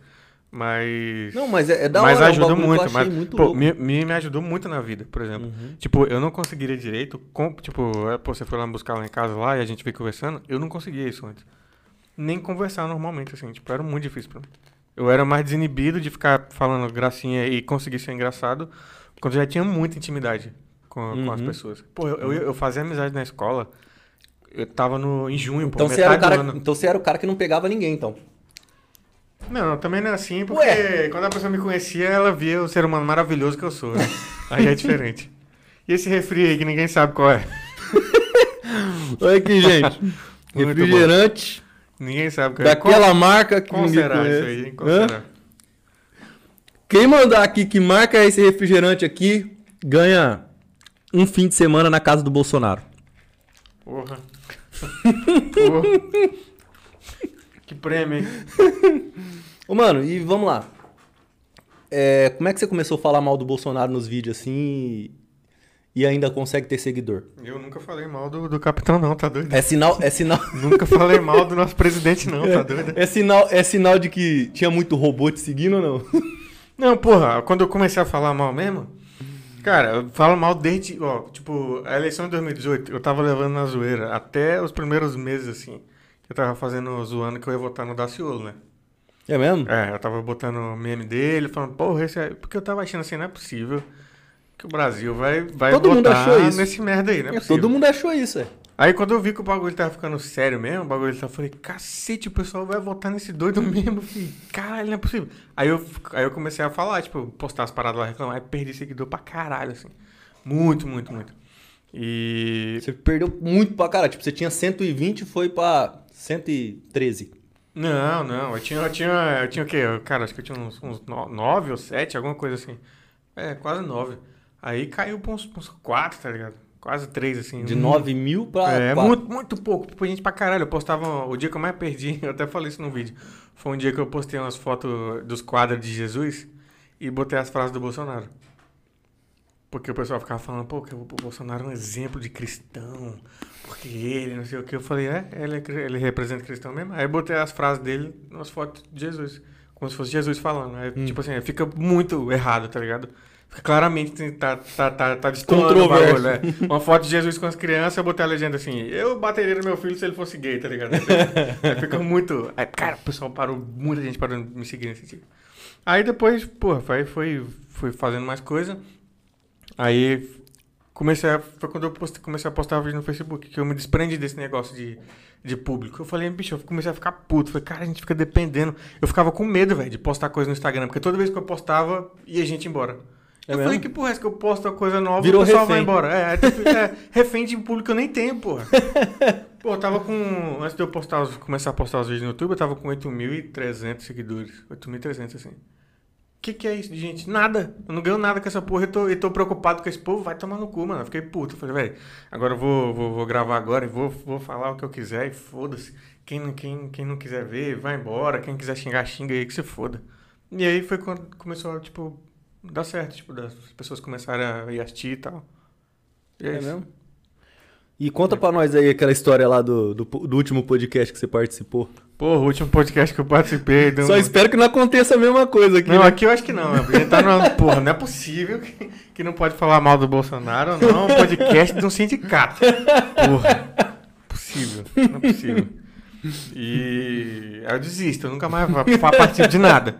Mas. Não, mas é, é da mas hora, é ajuda eu muito, mas muito pô, me, me, ajudou muito na vida, por exemplo. Uhum. Tipo, eu não conseguiria direito, com, tipo, é, pô, você foi lá me buscar lá em casa lá e a gente veio conversando, eu não conseguia isso antes. Nem conversar normalmente, assim, tipo, era muito difícil pra mim. Eu era mais desinibido de ficar falando gracinha e conseguir ser engraçado quando já tinha muita intimidade com, com as Uhum. pessoas. Pô, eu, eu, eu fazia amizade na escola, eu tava no, em junho, Então pô, você, era o cara, então você era o cara que não pegava ninguém, então. Não, também não é assim, porque Ué. quando a pessoa me conhecia, ela via o ser humano maravilhoso que eu sou, né? Aí é diferente. E esse refri aí que ninguém sabe qual é? [laughs] Olha aqui, gente. [laughs] Refrigerante Ninguém sabe qual é. daquela marca que Qual ninguém será conhece. isso aí? Qual Hã? será? Quem mandar aqui que marca é esse refrigerante aqui, ganha um fim de semana na casa do Bolsonaro. Porra. [laughs] Porra. Que prêmio, hein? [laughs] Ô, mano, e vamos lá. É, como é que você começou a falar mal do Bolsonaro nos vídeos assim e, ainda consegue ter seguidor? Eu nunca falei mal do, do capitão, não, tá doido? É sinal, é sinal, [laughs] Nunca falei mal do nosso presidente, não, tá doido? é sinal, é sinal de que tinha muito robô te seguindo ou não? [laughs] Não, porra, quando eu comecei a falar mal mesmo, cara, eu falo mal desde, ó, tipo, a eleição de 2018, eu tava levando na zoeira até os primeiros meses, assim. Eu tava fazendo, zoando que eu ia votar no Daciolo, né? É mesmo? É, eu tava botando o meme dele, falando, porra, esse é... Porque eu tava achando assim, não é possível que o Brasil vai, vai Todo mundo achou isso. nesse merda aí, é possível. Todo mundo achou isso, é. Aí quando eu vi que o bagulho tava ficando sério mesmo, o bagulho tava, eu falei, cacete, o pessoal vai votar nesse doido mesmo, falei, caralho, não é possível. Aí eu, aí eu comecei a falar, tipo, postar as paradas lá, reclamar, aí perdi seguidor pra caralho, assim. Muito, muito, muito. E... Você perdeu muito pra caralho. Tipo, você tinha 120 e foi pra 113. Não, não, eu tinha, eu tinha, eu tinha o quê? Cara, acho que eu tinha uns, uns no- nove ou sete, alguma coisa assim. É, quase nove. Aí caiu pra uns, uns quatro, tá ligado? Quase três, assim. De Um- 9 mil pra É, 4. muito, muito pouco. Tipo, gente pra caralho. Eu postava. O dia que eu mais perdi, [laughs] eu até falei isso no vídeo. Foi um dia que eu postei umas fotos dos quadros de Jesus e botei as frases do Bolsonaro. Porque o pessoal ficava falando, pô, que o Bolsonaro é um exemplo de cristão. Porque ele, não sei o que. Eu falei, é, ele, é, ele representa cristão mesmo. Aí eu botei as frases dele nas fotos de Jesus. Como se fosse Jesus falando. Aí, Hum. tipo assim, fica muito errado, tá ligado? Fica claramente tá, tá, tá, tá destoando o bagulho, é. Uma foto de Jesus com as crianças, eu botei a legenda assim, eu bateria no meu filho se ele fosse gay, tá ligado? Aí fica muito... Aí, cara, o pessoal parou, muita gente parou de me seguir nesse tipo. Aí depois, porra, foi, foi, fui fazendo mais coisa. Aí comecei a, foi quando eu postei, comecei a postar vídeo no Facebook, que eu me desprendi desse negócio de, de público. Eu falei, bicho, eu comecei a ficar puto. Falei, cara, a gente fica dependendo. Eu ficava com medo, velho, de postar coisa no Instagram, porque toda vez que eu postava, ia gente embora. É eu mesmo? falei, que porra é que eu posto a coisa nova Virou o pessoal vai refém. embora? É, é, tipo, é, [laughs] refém de público eu nem tenho, porra. Pô, eu tava com. Antes de eu postar os- começar a postar os vídeos no YouTube, eu tava com 8.300 seguidores. 8.300, assim. O que, que é isso, gente? Nada. Eu não ganho nada com essa porra. Eu tô, eu tô preocupado com esse povo. Vai tomar no cu, mano. Eu fiquei puto. Eu falei, velho, agora eu vou, vou, vou gravar agora e vou, vou falar o que eu quiser e foda-se. Quem, não- quem, quem não quiser ver, vai embora. Quem quiser xingar, xinga aí que se foda. E aí foi quando começou, tipo, dar certo. Tipo, das pessoas começarem a ir assistir e tal. E é, É mesmo? E conta pra nós aí aquela história lá do, do, do último podcast que você participou. Porra, o último podcast que eu participei. deu Só espero que não aconteça a mesma coisa aqui. Não, né? aqui eu acho que não. Tá numa... [laughs] Porra, não é possível que, que não pode falar mal do Bolsonaro, não. É um podcast de um sindicato. Porra. Possível. Não é possível. E eu desisto, eu nunca mais participo de nada.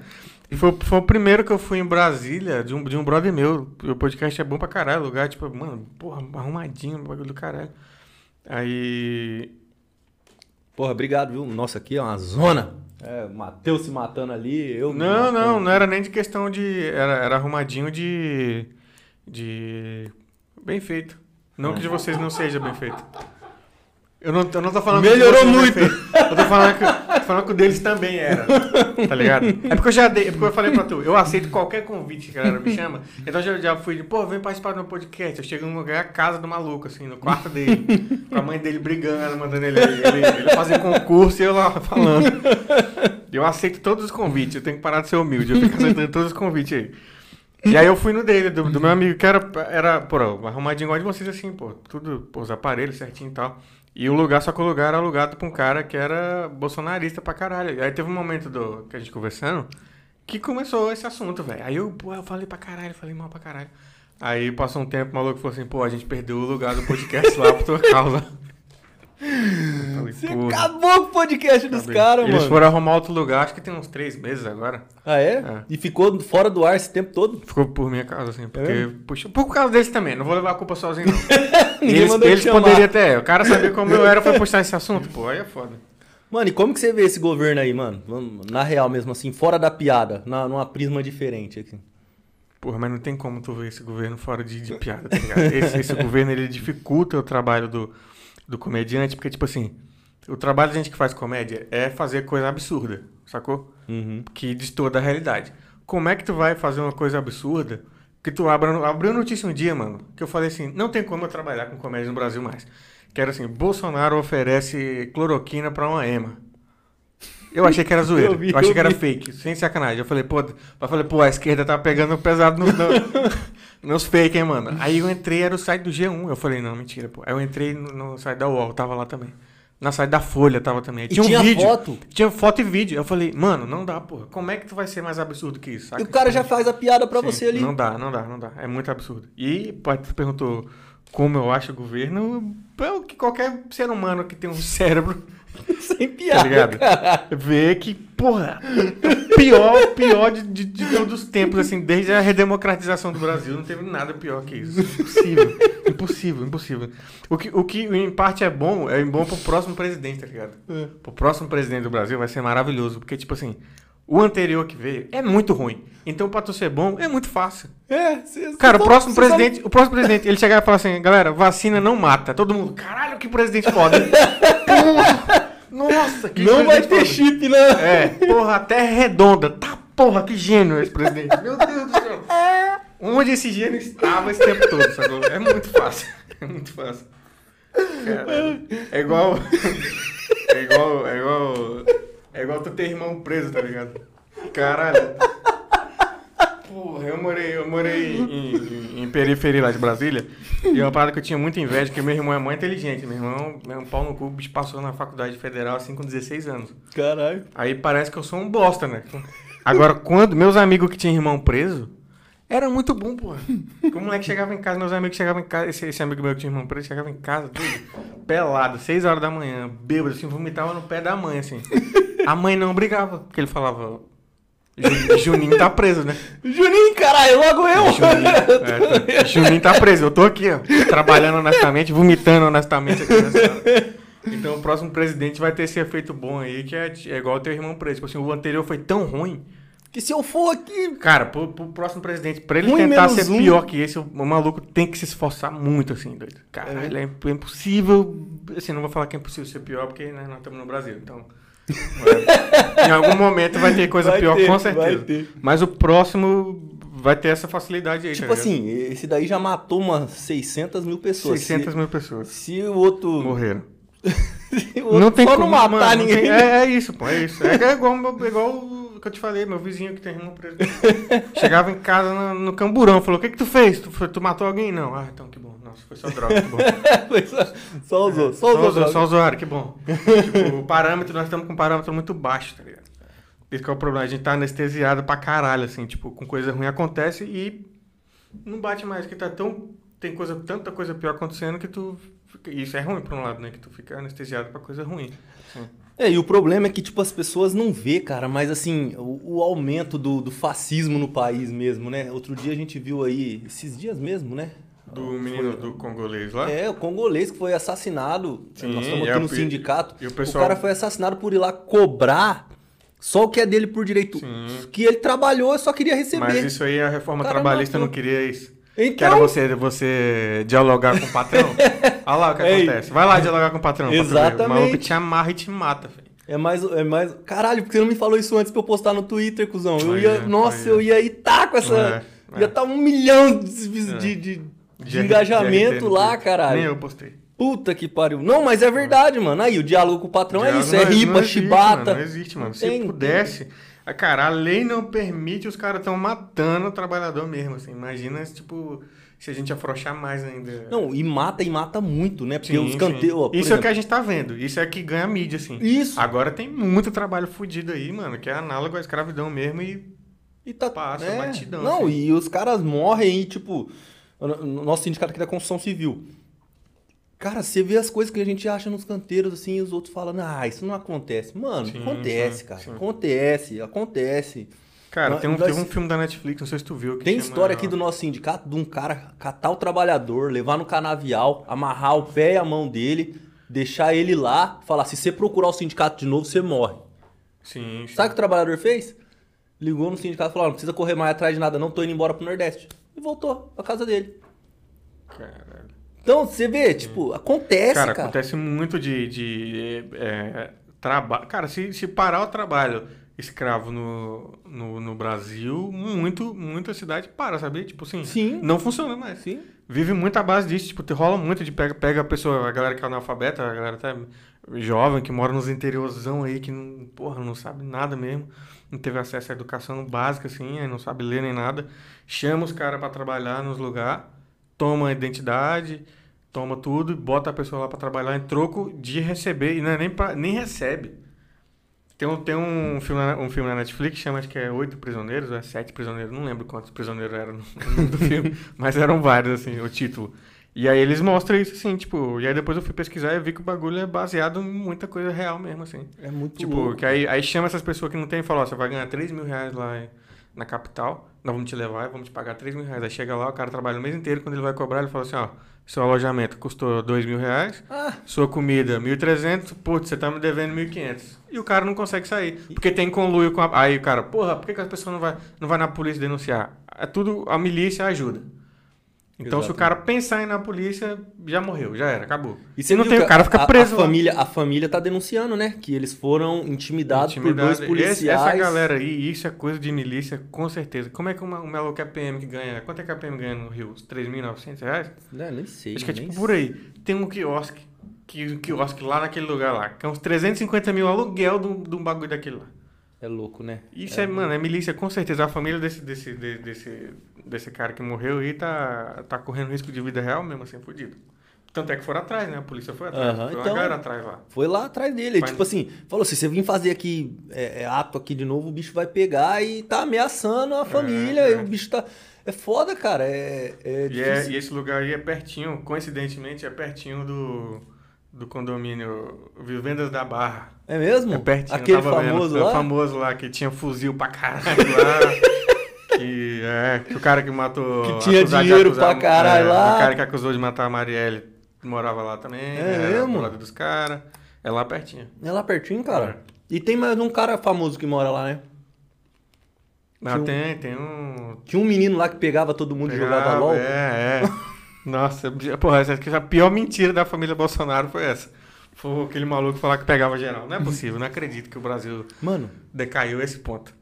E foi, foi o primeiro que eu fui em Brasília, de um, de um brother meu. O podcast é bom pra caralho, o lugar, tipo, mano, porra, arrumadinho, bagulho do caralho. Aí. Porra, obrigado, viu? Nossa, aqui é uma zona. É, Matheus se matando ali, eu. Não, não, não era nem de questão de. Era, era arrumadinho de. De. Bem feito. Não que de vocês não seja bem feito. Eu não, eu não tô falando Melhorou é muito. Eu tô falando, que, tô falando que o deles também era. Tá ligado? [laughs] É porque eu já dei, é porque eu falei pra tu, eu aceito qualquer convite que a galera me chama. Então eu já, já fui de, pô, vem participar do meu podcast. Eu chego num lugar, a casa do maluco, assim, no quarto dele. com a mãe dele brigando, mandando ele, ele, ele fazer concurso e eu lá falando. Eu aceito todos os convites, eu tenho que parar de ser humilde, eu fico aceitando todos os convites aí. E aí eu fui no dele, do, do meu amigo, que era, era pô, arrumadinho igual de vocês, assim, pô, tudo, pô, os aparelhos certinho e tal. E o lugar, só que o lugar era alugado pra um cara que era bolsonarista pra caralho. Aí teve um momento do, que a gente conversando que começou esse assunto, velho. Aí eu, pô, eu falei pra caralho, falei mal pra caralho. Aí passou um tempo, o maluco falou assim, pô, a gente perdeu o lugar do podcast lá por tua causa. Falei, Você "Porra." acabou com o podcast dos caras, Eles mano. foram arrumar outro lugar, acho que tem uns três meses agora. Ah, é? É. E ficou fora do ar esse tempo todo? Ficou por minha causa, assim, porque. É? Puxa, por causa deles também, não vou levar a culpa sozinho, não. [laughs] Eles eles poderiam até. O cara sabia como eu era, foi postar esse assunto, pô, aí é foda. Mano, e como que você vê esse governo aí, mano? Na real mesmo, assim, fora da piada, na, numa prisma diferente aqui. Porra, mas não tem como tu ver esse governo fora de, de piada, tá ligado? Esse, esse governo, ele dificulta o trabalho do, do comediante, porque, tipo assim, o trabalho da gente que faz comédia é fazer coisa absurda, sacou? Uhum. que destoa da realidade. Como é que tu vai fazer uma coisa absurda que tu abra, abriu notícia um dia, mano, que eu falei assim, não tem como eu trabalhar com comédia no Brasil mais. Que era assim, Bolsonaro oferece cloroquina pra uma ema. Eu achei que era [laughs] zoeira. Eu Eu, vi, achei eu que era vi. fake, sem sacanagem. Eu falei, pô, eu falei, pô, a esquerda tá pegando pesado no, [laughs] nos fake, hein, mano. Aí eu entrei, era o site do G1. Eu falei, não, mentira, pô. Aí eu entrei no, no site da UOL, tava lá também. Na site da Folha tava também. Aí E Tinha um tinha vídeo. foto. Tinha foto e vídeo. Eu falei, mano, não dá, porra. Como é que tu vai ser mais absurdo que isso? E saca? o cara já faz a piada pra Sim, você ali. Não dá, não dá, não dá. É muito absurdo. E pô, tu perguntou como eu acho o governo. É o que qualquer ser humano que tem um [laughs] cérebro, [laughs] Sem tá piada, ligado? cara. Vê que, porra, pior, pior de, de, de todos os tempos, assim, desde a redemocratização do Brasil, não teve nada pior que isso. Impossível. impossível, impossível. O que, o que em parte é bom, é bom pro próximo presidente, tá ligado? É. Pro próximo presidente do Brasil vai ser maravilhoso, porque, tipo assim, o anterior que veio é muito ruim. Então, pra tu ser bom, é muito fácil. É, cê- Cara, cê o próximo só- presidente, o próximo presidente, ele chegar e falar assim, galera, vacina não mata. Todo mundo, caralho, que presidente foda. [laughs] Nossa, que Não vai ter chip, né? É, porra, a terra é redonda. Tá, porra, que gênio esse presidente. Meu Deus do céu. Onde esse gênio estava esse tempo todo, sacou? É muito fácil. É muito fácil. Caralho. É igual. É igual. É igual. É igual tu ter irmão preso, tá ligado? Caralho. Porra, eu morei, eu morei [laughs] em, em- em periferia lá de Brasília. E é uma parada que eu tinha muita inveja, porque meu irmão é muito inteligente. Meu irmão é um pau no cu, o bicho passou na faculdade federal assim com 16 anos. Caralho. Aí parece que eu sou um bosta, né? Agora, quando meus amigos que tinham irmão preso, era muito bom, porra. Porque o moleque chegava em casa, meus amigos chegavam em casa, esse, esse amigo meu que tinha irmão preso chegava em casa, tudo, pelado, 6 horas da manhã, bêbado, assim, vomitava no pé da mãe, assim. A mãe não brigava, porque ele falava, "Ju- Juninho tá preso, né? Juninho, caralho, logo eu. Juninho, [laughs] é, tá- Juninho tá preso, eu tô aqui, ó, trabalhando honestamente, vomitando honestamente aqui nessa. Então o próximo presidente vai ter esse efeito bom aí, que é, é igual o teu irmão preso. Tipo assim, o anterior foi tão ruim. Que se eu for aqui. Cara, pro, pro próximo presidente, pra ele Ruim tentar ser um. pior que esse, o, o maluco tem que se esforçar muito, assim, doido. Caralho, é, é impossível. Assim, não vou falar que é impossível ser pior, porque né, nós estamos no Brasil, então. É, em algum momento vai ter coisa Vai pior, ter, com certeza. Mas o próximo vai ter essa facilidade aí, Tipo tá assim, esse daí já matou umas 600 mil pessoas. 600 se, mil pessoas se o outro. morreram. [laughs] o outro Não tem só como, não matar mano, ninguém. tem- é, é isso, pô, é isso. É, é igual, igual o que eu te falei, meu vizinho que tem irmão preso. [laughs] Chegava em casa no, no camburão, falou: O que que tu fez? Tu, tu matou alguém? Não. Ah, então que bom. Foi só droga, que bom. [laughs] Só, só usou, só Só, usou. usou, droga. só usuário, que bom. tipo, o parâmetro, nós estamos com um parâmetro muito baixo, tá ligado? Esse que é o problema. A gente tá anestesiado pra caralho, assim, tipo, com coisa ruim acontece e não bate mais, que tá tão. Tem coisa, tanta coisa pior acontecendo que tu. fica- Isso é ruim por um lado, né? Que tu fica anestesiado pra coisa ruim. Sim. É, e o problema é que, tipo, as pessoas não vê, cara, mas assim, o, o aumento do, do fascismo no país mesmo, né? Outro dia a gente viu aí, esses dias mesmo, né? Do menino do congolês lá? É, o congolês que foi assassinado. Sim, Nós estamos aqui no sindicato. e o o, pessoal- cara foi assassinado por ir lá cobrar só o que é dele por direito. Sim. Que ele trabalhou só queria receber. Mas isso aí a reforma O cara trabalhista matou. não queria isso. Então- Que era você, você dialogar com o patrão. [laughs] Olha lá o que É acontece. Vai lá dialogar com o patrão. Exatamente. O maluco te amarra e te mata, filho. É mais, é mais. Caralho, porque você não me falou isso antes pra eu postar no Twitter, cuzão. Eu ia. é, nossa, aí é. eu ia ir tá com essa. É, é. Ia tá um milhão de, de, de- de engajamento lá, caralho. Nem eu postei. Puta que pariu. Não, mas é verdade, mano. Aí, o diálogo com o patrão é Diálogo isso. É não- riba, não existe, chibata. mano, não existe, mano. Se Tem, pudesse. ah, Cara, a lei não permite, os caras estão matando o trabalhador mesmo, assim. Imagina, tipo, se a gente afrouxar mais ainda. Não, e mata e mata muito, né? Porque Sim, os canteiros. Isso é o exemplo, que a gente tá vendo. Isso é que ganha mídia, assim. Isso. Agora tem muito trabalho fudido aí, mano, que é análogo à escravidão mesmo e E tá, Passa é. batidão, Não, assim. e os caras morrem e, tipo, o o nosso sindicato aqui da construção civil. Cara, você vê as coisas que a gente acha nos canteiros, assim, e os outros falam, ah, isso não acontece. Mano, Sim, acontece, sim, cara. sim. Acontece, acontece. Cara, tem um, nós- teve um filme da Netflix, não sei se tu viu. Tem história aqui do nosso sindicato de um cara catar o trabalhador, levar no canavial, amarrar o pé e a mão dele, deixar ele lá, falar: se você procurar o sindicato de novo, você morre. Sim. Sabe o que o trabalhador fez? Ligou no sindicato e falou: "Ó, não precisa correr mais atrás de nada, não, tô indo embora pro Nordeste. E voltou pra casa dele. Caralho. Então, você vê, tipo, acontece, Cara, cara. acontece muito de, de trabalho. Cara, se, se parar o trabalho escravo no, no, no Brasil, muito, muita cidade para, sabe? Tipo assim, Sim. não funciona mais. Sim. Vive muito à base disso, tipo, te rola muito de pega, pega a pessoa, a galera que é analfabeta, a galera até jovem, que mora nos interiorzão aí, que não, porra, não sabe nada mesmo, não teve acesso à educação básica, assim, aí não sabe ler nem nada, chama os caras pra trabalhar nos lugares, toma a identidade, toma tudo, bota a pessoa lá pra trabalhar em troco de receber, e não é nem, pra, nem recebe. Tem um, tem um, filme, na- um filme na Netflix, chama acho que é Oito Prisioneiros, ou é Sete Prisioneiros, não lembro quantos prisioneiros eram no, no filme, [laughs] mas eram vários, assim, o título. E aí eles mostram isso, assim, tipo, e aí depois eu fui pesquisar e vi que o bagulho é baseado em muita coisa real mesmo, assim. É muito Tipo, louco. que aí, aí chama essas pessoas que não tem e fala, ó, você vai ganhar 3 mil reais lá na capital, nós vamos te levar e vamos te pagar 3 mil reais. Aí chega lá, o cara trabalha o mês inteiro, quando ele vai cobrar, ele fala assim, ó, seu alojamento custou 2 mil reais, Ah, sua comida 1.300, putz, você tá me devendo 1.500. E o cara não consegue sair, porque tem conluio com a... Aí o cara, porra, por que, que as pessoas não vai, não vai na polícia denunciar? É tudo, a milícia ajuda. Então, se o cara pensar em ir na polícia, já morreu, já era, acabou. E E você não tem, o cara fica a- preso A lá. família, a família tá denunciando, né? Que eles foram intimidados por dois policiais. Esse- essa galera aí, isso é coisa de milícia, com certeza. Como é que uma, um maluco é PM que ganha? Quanto é que a PM ganha no Rio? Uns 3.900 reais? Não, nem sei. Acho que é tipo sei. por aí. Tem um quiosque, que, um quiosque lá naquele lugar lá, que é uns 350 mil aluguel de um bagulho daquele lá. É louco, né? Isso é, mano, é milícia, com certeza. A família desse, desse, de- desse, desse cara que morreu aí tá, tá correndo risco de vida real mesmo, assim, fudido. Tanto é que foram atrás, né? A polícia foi atrás. Aham, foi então- galera atrás lá. Foi lá atrás dele. Vai- Tipo assim, falou: se você vir fazer aqui é, é, ato aqui de novo, o bicho vai pegar e tá ameaçando a família. é. E o bicho tá. É foda, cara. É, é E, é- e esse lugar aí é pertinho, coincidentemente, é pertinho do, do condomínio Vivendas da Barra. É mesmo? É pertinho. Aquele tava vendo, famoso é lá? famoso lá, que tinha fuzil pra caralho lá. [laughs] que, é, que o cara que matou... Que tinha dinheiro acusar- pra caralho é, lá. O cara que acusou de matar a Marielle morava lá também. É mesmo? do lado dos caras. É lá pertinho. É lá pertinho, cara. É. E tem mais um cara famoso que mora lá, né? Não, Tinha um- tem, tem um... Tinha um menino lá que pegava todo mundo e jogava Pegava, LOL. É, é. [laughs] Nossa, porra, essa aqui, a pior mentira da família Bolsonaro foi essa. Foi aquele maluco falar que pegava geral. Não é possível, não acredito que o Brasil Mano, decaiu esse ponto.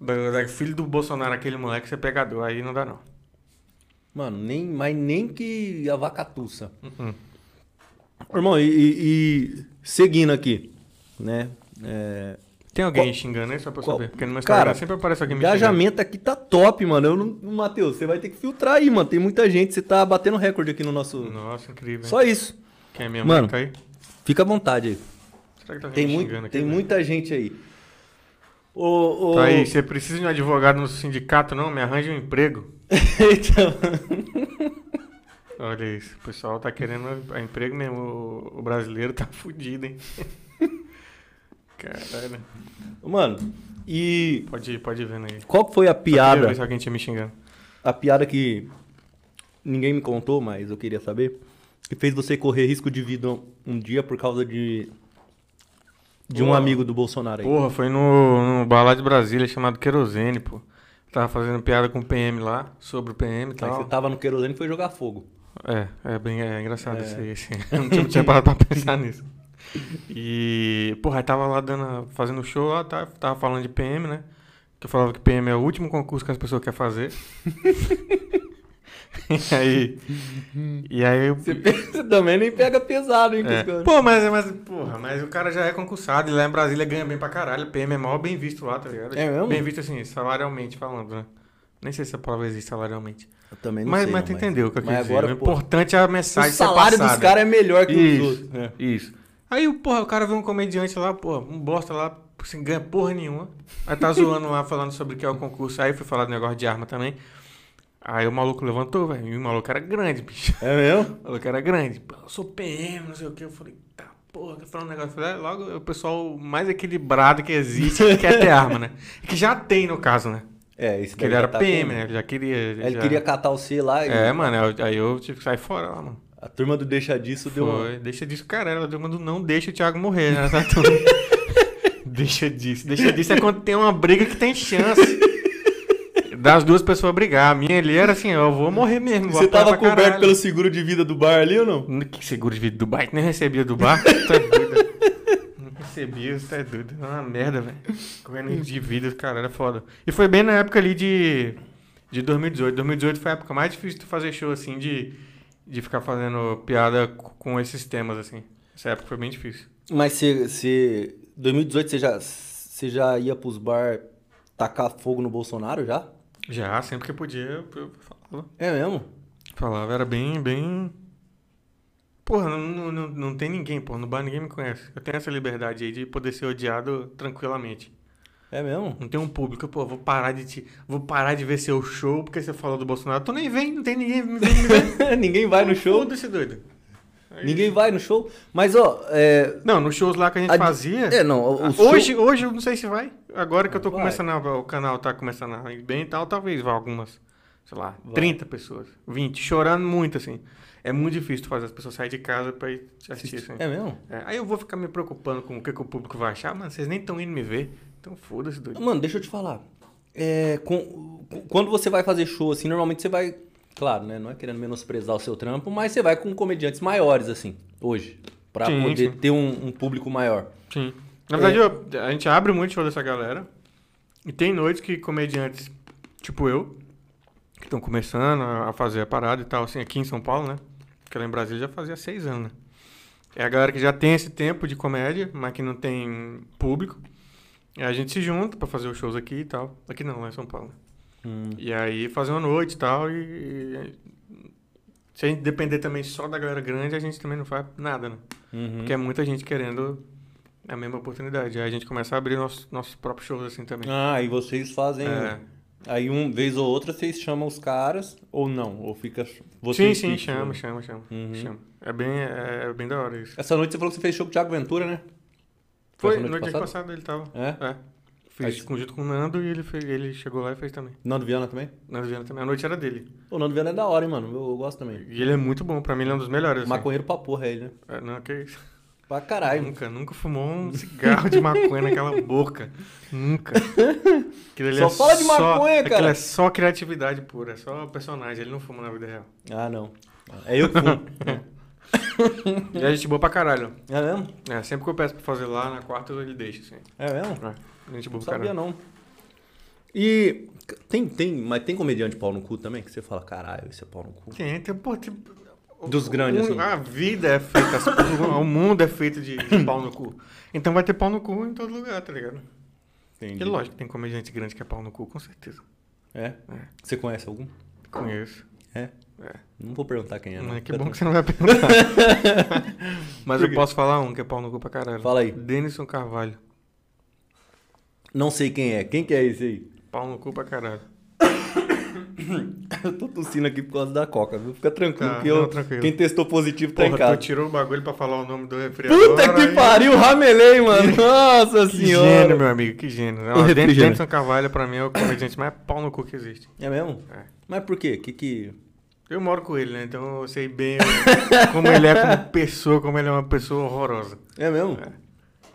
Filho do Bolsonaro, aquele moleque, ser pegador, aí não dá não. mano, nem, mas nem que a vaca tussa. Uh-uh. Irmão, e, e- e seguindo aqui, né? É, Tem alguém Qual- xingando aí só pra qual- saber? Porque no meu Instagram Cara, sempre aparece o alguém me xingando. engajamento aqui tá top, mano. Eu não, Matheus, você vai ter que filtrar aí, mano. Tem muita gente, você tá batendo recorde aqui no nosso. Nossa, incrível. Só isso. Quem é minha Mano, mãe? Tá aí? Fica à vontade aí. Será que tá Tem, muito, xingando aqui? tem velho? muita gente aí. Ô, ô... Tá aí, você precisa de um advogado no sindicato, não? Me arranje um emprego. [laughs] então, Olha isso, o pessoal tá querendo emprego mesmo. O, o brasileiro tá [laughs] fudido, hein? Caralho. Mano, e Pode ir, pode ir vendo aí. qual foi a piada? ver se alguém tinha me xingando. A piada que ninguém me contou, mas eu queria saber. Que fez você correr risco de vida um dia por causa de. De um amigo do Bolsonaro aí. Porra, foi no, no balá de Brasília chamado Querosene, pô. Tava fazendo piada com o PM lá, sobre o PM e Aí tal. você tava no querosene e foi jogar fogo. É, é bem é engraçado É. isso aí, assim. [laughs] Não tinha parado pra pensar nisso. E, porra, aí tava lá dando, fazendo show lá, tava, tava falando de PM, né? Que eu falava que PM é o último concurso que as pessoas querem fazer. [laughs] e aí. E aí. Você, você também nem pega pesado, hein, É. Pô, mas, mas, porra, mas o cara já é concursado e lá em Brasília ganha bem pra caralho. PM é maior bem visto lá, tá ligado? É mesmo? Bem visto assim, salarialmente falando, né? Nem sei se a palavra existe salarialmente. Eu também não Mas, sei. mas tu entendeu o que eu quis dizer. agora, o pô, importante é a O mensagem ser salário dos caras é melhor que os Isso, outros. É. isso. Aí, porra, o cara vê um comediante lá, porra, um bosta lá, sem ganha porra nenhuma. Aí tá zoando lá, falando sobre o que é o concurso. Aí fui falar do negócio de arma também. Aí o maluco levantou, velho. E o maluco era grande, bicho. É mesmo? O maluco era grande. Pô, eu sou PM, não sei o que. Eu falei, tá, porra, tá falando um negócio. Eu falei, é, logo é o pessoal mais equilibrado que existe que quer ter arma, né? [laughs] Que já tem, no caso, né? É, esse Porque ele daí era tá PM, né? Ele já queria. Ele já- queria catar o C lá e É, mano, aí eu tive que sair fora lá, mano. A turma do Deixa Disso deu uma... Foi, deixa disso, cara. Ela deu mandou não deixa o Thiago morrer, né? Tá tudo. [laughs] deixa disso. Deixa disso é quando tem uma briga que tem chance. Das duas pessoas brigar. A minha ali era assim, eu vou morrer mesmo. Você tava coberto caralho. pelo seguro de vida do bar ali ou não? Que seguro de vida do bar, que nem recebia do bar. Tu é doido. [laughs] Não recebia, isso é doido. É uma merda, velho. Correndo de vida, cara, era foda. E foi bem na época ali de, de 2018. 2018 foi a época mais difícil de fazer show, assim, de, de ficar fazendo piada com esses temas, assim. Essa época foi bem difícil. Mas você... você... 2018 você já, você já ia pros bar tacar fogo no Bolsonaro já? Já, sempre que podia, eu, falava. É mesmo? Falava, era bem, bem... Porra, não, não, não, não tem ninguém, porra. No bar ninguém me conhece. Eu tenho essa liberdade aí de poder ser odiado tranquilamente. É mesmo? Não tem um público, pô, vou parar de te, vou parar de ver seu show porque você falou do Bolsonaro. Tu nem vem, não tem ninguém me vem me ver. Ninguém vai no show. Foda-se, doido. Aí- Ninguém vai no show. Mas, ó, é... Não, nos shows lá que a gente a- fazia. É, não, ah, show- hoje, hoje eu não sei se vai. Agora que eu tô Vai. começando, a, o canal tá começando a ir bem e tal, talvez vá algumas, sei lá, Vai. 30 pessoas, 20, chorando muito assim. É muito difícil tu fazer as pessoas saírem de casa pra ir assistir assim. É mesmo? É, aí eu vou ficar me preocupando com o que, que o público vai achar, mano, vocês nem estão indo me ver. Então foda-se, doido. Mano, deixa eu te falar. É, com- com- quando você vai fazer show, assim, normalmente você vai. Claro, né? Não é querendo menosprezar o seu trampo, mas você vai com comediantes maiores, assim, hoje. Pra Sim, poder sim. ter um, um público maior. Sim. Na verdade, eu- a gente abre muito show dessa galera. E tem noites que comediantes, tipo eu, que estão começando a a fazer a parada e tal, assim, aqui em São Paulo, né? Porque lá em Brasília já fazia seis anos, né? É a galera que já tem esse tempo de comédia, mas que não tem público. A gente se junta pra fazer os shows aqui e tal. Aqui não, lá em São Paulo. Hum. E aí fazer uma noite e tal. E, e- se a gente depender também só da galera grande, a gente também não faz nada, né? Uhum. Porque é muita gente querendo a mesma oportunidade. Aí a gente começa a abrir nossos, nossos próprios shows assim também. Ah, e vocês fazem. É. Aí, um vez ou outra, vocês chamam os caras, ou não? Ou fica. sim, Vocês sim, ficam- chama, chama, chama, Uhum. chama. É bem, é, é bem da hora isso. Essa noite você falou que você fez show com o Thiago Ventura, né? Foi, essa no noite dia passada? passado ele tava. É? É. Fiz Aí- junto com o Nando e ele, fez, ele chegou lá e fez também. Nando Viana também? Nando Viana também. A noite era dele. O Nando Viana é da hora, hein, mano? Eu, eu gosto também. E ele é muito bom, pra mim ele é um dos melhores. Assim. Maconheiro pra porra, ele, né? É, não, que isso. Pra caralho. Nunca, nunca fumou um cigarro de maconha naquela boca. Nunca. [laughs] Aquilo Só é fala de maconha, Aquilo cara. é só criatividade pura, é só personagem. Ele não fuma na vida real. Ah, não. É eu que fumo. [laughs] [laughs] E a gente boa pra caralho. é mesmo? É, sempre que eu peço pra fazer lá na quarta, ele deixa, assim. É mesmo? É, gente boa Não pra sabia, caralho. não. E tem, tem, mas tem comediante pau no cu também? Que você fala, caralho, esse é pau no cu. Tem, tem, pô, tem... Dos grandes, o- assim. A vida é feita, assim, o [laughs] mundo é feito de, de pau no cu. Então vai ter pau no cu em todo lugar, tá ligado? Entendi. E lógico, tem comediante grande que é pau no cu, com certeza. É? Você conhece algum? Conheço. É? É. Não vou perguntar quem é, não. Mas que bom que você não vai perguntar. [laughs] Mas eu posso falar um que é pau no cu pra caralho. Fala aí. Denison Carvalho. Não sei quem é. Quem que é esse aí? Pau no cu pra caralho. [coughs] Eu tô tossindo aqui por causa da coca, viu? Fica tranquilo, Tá, que eu, não, tranquilo. quem testou positivo tá Porra, em tu casa. tirou o bagulho pra falar o nome do refrigerante. Puta que pariu, ramelei, mano. [laughs] Nossa Que senhora. gênio, meu amigo, que gênio. [laughs] Não. Denison Carvalho, pra mim, é o comediante mais pau no cu que existe. É mesmo? É. Mas por quê? Que que... Eu moro com ele, né? Então eu sei bem [laughs] como ele é como pessoa, como ele é uma pessoa horrorosa. É mesmo? É.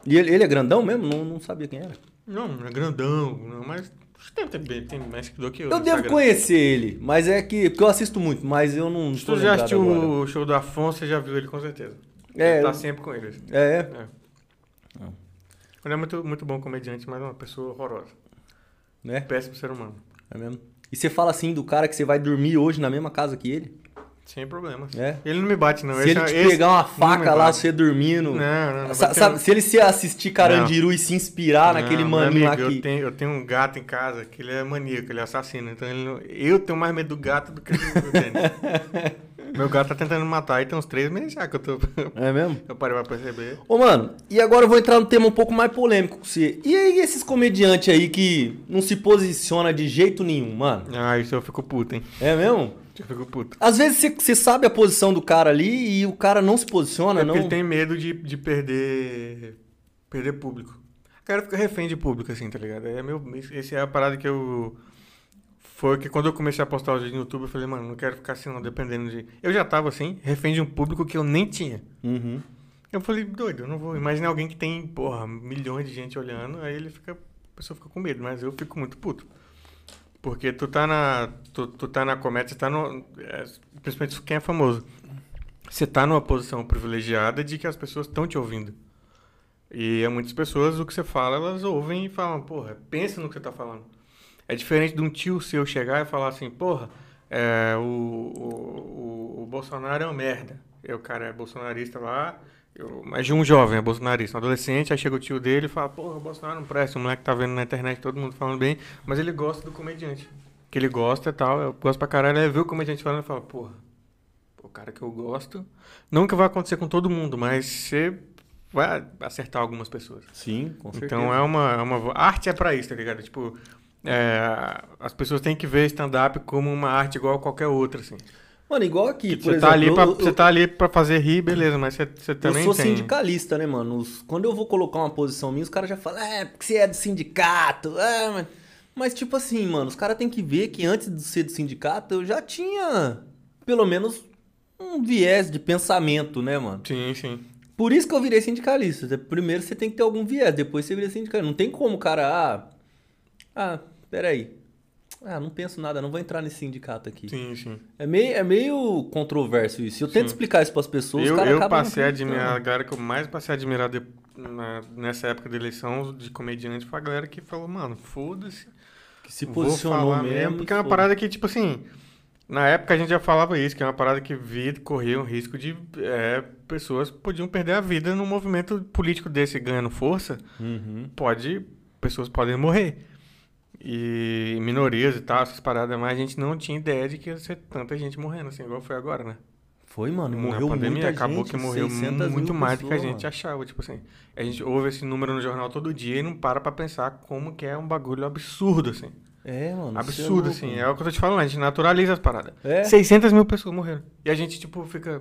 E ele, ele é grandão mesmo? Não, não sabia quem era. Não, é grandão, não, mas ter bem, tem mais do que eu. Eu no devo conhecer ele, mas é que... Porque eu assisto muito, mas eu não Se tu já assistiu agora. o show do Afonso, você já viu ele com certeza. É, ele tá eu- sempre com ele. É, é. É. Ele é muito, muito bom comediante, mas é uma pessoa horrorosa. Né? Péssimo ser humano. É mesmo. E você fala assim do cara que você vai dormir hoje na mesma casa que ele? Sem problema. É. Ele não me bate, não. se Esse ele é- te esse pegar uma não faca lá, você dormindo. Não, não, não. Ter sabe, se ele se assistir Carandiru e se inspirar Não, naquele maninho lá que. Eu tenho, eu tenho um gato em casa que ele é maníaco, ele é assassino. Então ele não- eu tenho mais medo do gato do que do Denis. [laughs] Meu gato tá tentando me matar e tem uns três meses já que eu tô. É mesmo? [laughs] Eu parei pra perceber. Ô, mano, e agora eu vou entrar num tema um pouco mais polêmico com você. E aí, esses comediantes aí que não se posiciona de jeito nenhum, mano? Ah, isso eu fico puto, hein? É mesmo? Eu fico puto. Às vezes você- sabe a posição do cara ali e o cara não se posiciona, É não. porque ele tem medo de, de perder. perder público. O cara fica refém de público, assim, tá ligado? É meu, esse é a parada que eu. Foi que quando eu comecei a postar os vídeos no YouTube, eu falei, mano, não quero ficar assim, não, dependendo de. Eu já tava assim, refém de um público que eu nem tinha. Uhum. Eu falei, doido, eu não vou. Imagina alguém que tem, porra, milhões de gente olhando, aí ele fica. A pessoa fica com medo, mas eu fico muito puto. Porque tu tá na. Tu, tu tá na comédia, você tá no. é, principalmente quem é famoso. Você tá numa posição privilegiada de que as pessoas estão te ouvindo. E a muitas pessoas o que você fala, elas ouvem e falam, porra, pensa no que você tá falando. É diferente de um tio seu chegar e falar assim, porra, é, o, o, o, o Bolsonaro é uma merda. E o cara é bolsonarista lá, eu, mas de um jovem é bolsonarista, um adolescente, aí chega o tio dele e fala, porra, o Bolsonaro não presta, o moleque tá vendo na internet todo mundo falando bem, mas ele gosta do comediante. Que ele gosta e tal, eu gosto pra caralho, aí vê o comediante falando e fala, porra, o cara que eu gosto. Não que vai acontecer com todo mundo, mas você vai acertar algumas pessoas. Sim, com certeza. Então é uma, é uma. a Arte é pra isso, tá ligado? Tipo, é, as pessoas têm que ver stand-up como uma arte igual a qualquer outra, assim. Mano, igual aqui, por Você exemplo. tá, ali pra, eu- você eu- tá ali pra fazer rir, beleza, mas você, você Eu também sou tem. sindicalista, né, mano? Os- quando eu vou colocar uma posição minha, os caras já falam, é, porque você é do sindicato. É, mas... mas, tipo assim, mano, os caras têm que ver que antes de ser do sindicato, eu já tinha, pelo menos, um viés de pensamento, né, mano? Sim, sim. Por isso que eu virei sindicalista. Primeiro você tem que ter algum viés, depois você vira sindicalista. Não tem como o cara, ah, ah, peraí. Ah, não penso nada, não vou entrar nesse sindicato aqui. Sim, sim. É meio, é meio controverso isso. Eu tento Sim. explicar isso pras pessoas, Eu, eu passei a admirar, a galera que eu mais passei a admirar de- na- nessa época da eleição de comediante foi a galera que falou, mano, foda-se. Que se posicionou falar mesmo. Porque é uma parada que, tipo assim, na época a gente já falava isso, que é uma parada que vida corria um risco de é, pessoas podiam perder a vida num movimento político desse ganhando força. Uhum. Pode, pessoas podem morrer. E minorias e tal, essas paradas, mas a gente não tinha ideia de que ia ser tanta gente morrendo, assim, igual foi agora, né? Foi, mano. Na Morreu pandemia muita acabou gente, que morreu 600 muito mil mais do que a gente mano. achava. Tipo assim, a gente ouve esse número no jornal todo dia e não para pra pensar como que é um bagulho absurdo, assim. É, mano. é Absurdo, louco, assim. mano. É o que eu tô te falando, a gente naturaliza as paradas. É. 600 mil pessoas morreram. E a gente, tipo, fica.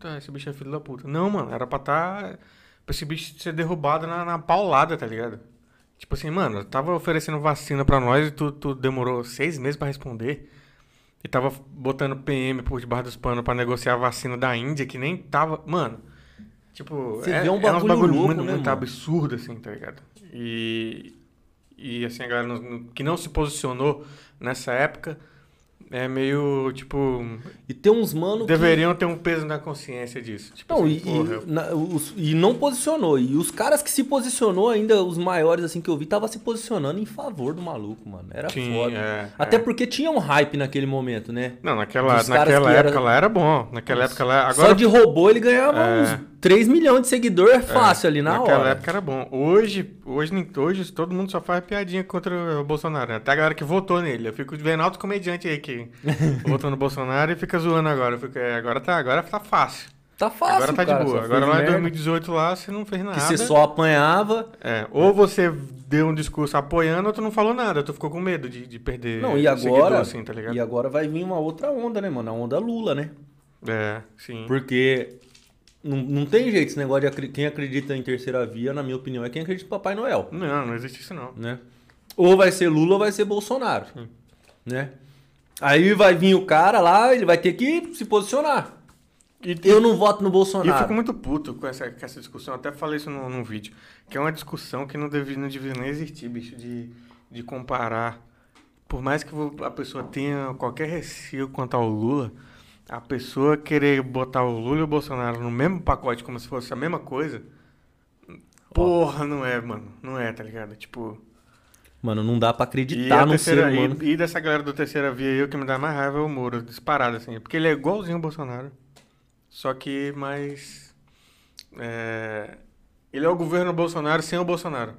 Tá, esse bicho é filho da puta. Não, mano, era pra tá. Pra esse bicho ser derrubado na, na paulada, tá ligado? Tipo assim, mano, tava oferecendo vacina pra nós e tu, tu demorou seis meses pra responder. E tava botando PM por debaixo dos panos pra negociar a vacina da Índia, que nem tava. Mano, tipo. Você é, vê um é bagulho bagulho louco, muito, né, muito absurdo, assim, tá ligado? E. E assim, a galera no- que não se posicionou nessa época é meio, tipo. E tem uns mano que... Deveriam ter um peso na consciência disso. Tipo Não, assim, e, porra, e, na- os- e não posicionou. E os caras que se posicionou ainda, os maiores assim que eu vi, tava se posicionando em favor do maluco, mano. Era Sim, foda. é, Até é. porque tinha um hype naquele momento, né? Não, naquela, naquela que época era- lá era bom. Naquela época lá. Só Agora, de robô ele ganhava É. uns 3 milhões de seguidores fácil ali na naquela hora. época era bom. Hoje, hoje, hoje, todo mundo só faz piadinha contra o Bolsonaro. né? Até a galera que votou nele. Eu fico vendo altos comediantes aí que [laughs] votou no Bolsonaro e fica zoando agora. Fico, é, agora, tá, agora tá fácil. Tá fácil, Agora tá cara, de boa. Agora lá em merda, 2018 lá, você não fez nada. Que você só apanhava. É, ou você deu um discurso apoiando, ou tu não falou nada. Tu ficou com medo de, de perder Não, e seguidor, agora. assim, tá ligado? E agora vai vir uma outra onda, né, mano? A onda Lula, né? É, sim. Porque não, não tem jeito esse negócio de acri- quem acredita em terceira via, na minha opinião, é quem acredita em Papai Noel, Não, não existe isso não. né? Ou vai ser Lula ou vai ser Bolsonaro, Sim. né? Aí vai vir o cara lá, ele vai ter que se posicionar. E, Eu não voto no e eu Bolsonaro. fico muito puto com essa, com essa discussão. Até falei isso num, num vídeo. Que é uma discussão que não devia, não devia nem existir, bicho. De, de comparar. Por mais que a pessoa tenha qualquer receio quanto ao Lula, a pessoa querer botar o Lula e o Bolsonaro no mesmo pacote como se fosse a mesma coisa. Porra, não é, mano. Não é, tá ligado? Tipo. Mano, não dá pra acreditar a no terceira, ser humano. e, e dessa galera do terceira via aí, o que me dá mais raiva é o Moro, disparado, assim. Porque ele é igualzinho o Bolsonaro. Só que mais. é, ele é o governo Bolsonaro sem o Bolsonaro.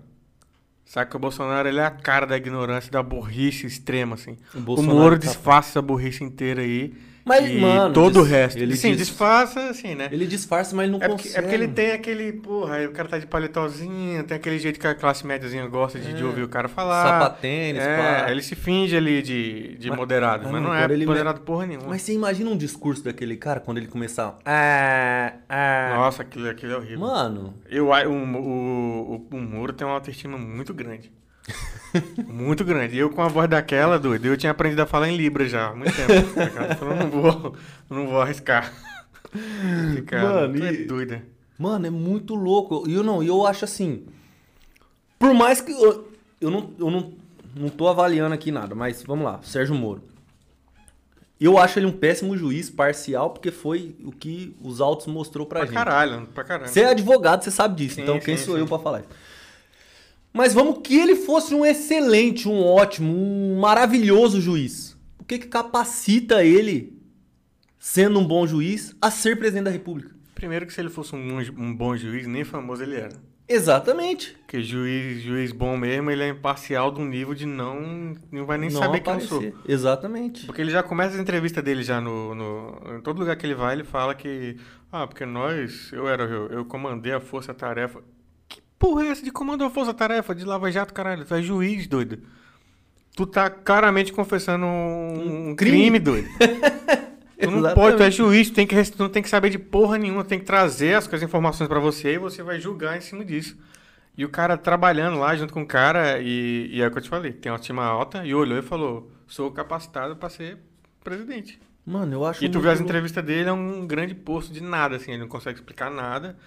Saca que o Bolsonaro ele é a cara da ignorância, da burrice extrema, assim. O O, Moro tá- disfarça essa burrice inteira aí. Mas, e mano, todo o dis- resto. ele Sim, dis- disfarça, assim, né? Ele disfarça, mas ele não É porque, consegue. é porque ele tem aquele, porra, aí o cara tá de paletozinho, tem aquele jeito que a classe médiazinha gosta de, de É. ouvir o cara falar. Sapatênis, é, pá. ele se finge ali de, de Mas- moderado, mas, mano, não quando é ele moderado porra nenhuma. Mas você imagina um discurso daquele cara quando ele começar. Ah, ah. Nossa, aquilo, aquilo é horrível. Mano, Eu, o, o, o, o Muro tem uma autoestima muito grande. Muito grande. E eu com a voz daquela, doido, eu tinha aprendido a falar em Libra já há muito tempo. Eu não vou, não vou arriscar. Cara, Mano, é e- doida. Mano, é muito louco. E eu não, eu acho assim. Por mais que. Eu, eu, não, eu não, não tô avaliando aqui nada, mas vamos lá, Sérgio Moro. Eu acho ele um péssimo juiz, parcial, porque foi o que os autos mostrou pra, Pra gente. caralho, pra caralho. Você é advogado, você sabe disso. Sim, então quem sim, sou sim. eu pra falar isso? Mas vamos que ele fosse um excelente, um ótimo, um maravilhoso juiz. O que que capacita ele, sendo um bom juiz, a ser presidente da República? Primeiro que se ele fosse um, um bom juiz, nem famoso ele era. Exatamente. Porque juiz, juiz bom mesmo, ele é imparcial de um nível de não. Não vai nem Não saber quem eu aparecer. sou. Exatamente. Porque ele já começa a entrevista dele já no, no. Em todo lugar que ele vai, ele fala que. Ah, porque nós. Eu era. Eu, eu comandei a força-tarefa. Porra é essa de comandar a força-tarefa? De Lava Jato, caralho. Tu é juiz, doido. Tu tá claramente confessando um, um crime. crime. doido. [laughs] Tu não pode, tu é juiz, tu, tem que, tu não tem que saber de porra nenhuma, tem que trazer as, as informações pra você e você vai julgar em cima disso. E o cara trabalhando lá junto com o cara, e, e é o que eu te falei, tem uma estima alta, e olhou e falou: sou capacitado pra ser presidente. Mano, eu acho E tu muito vê as entrevistas dele, é um grande posto de nada, assim, ele não consegue explicar nada.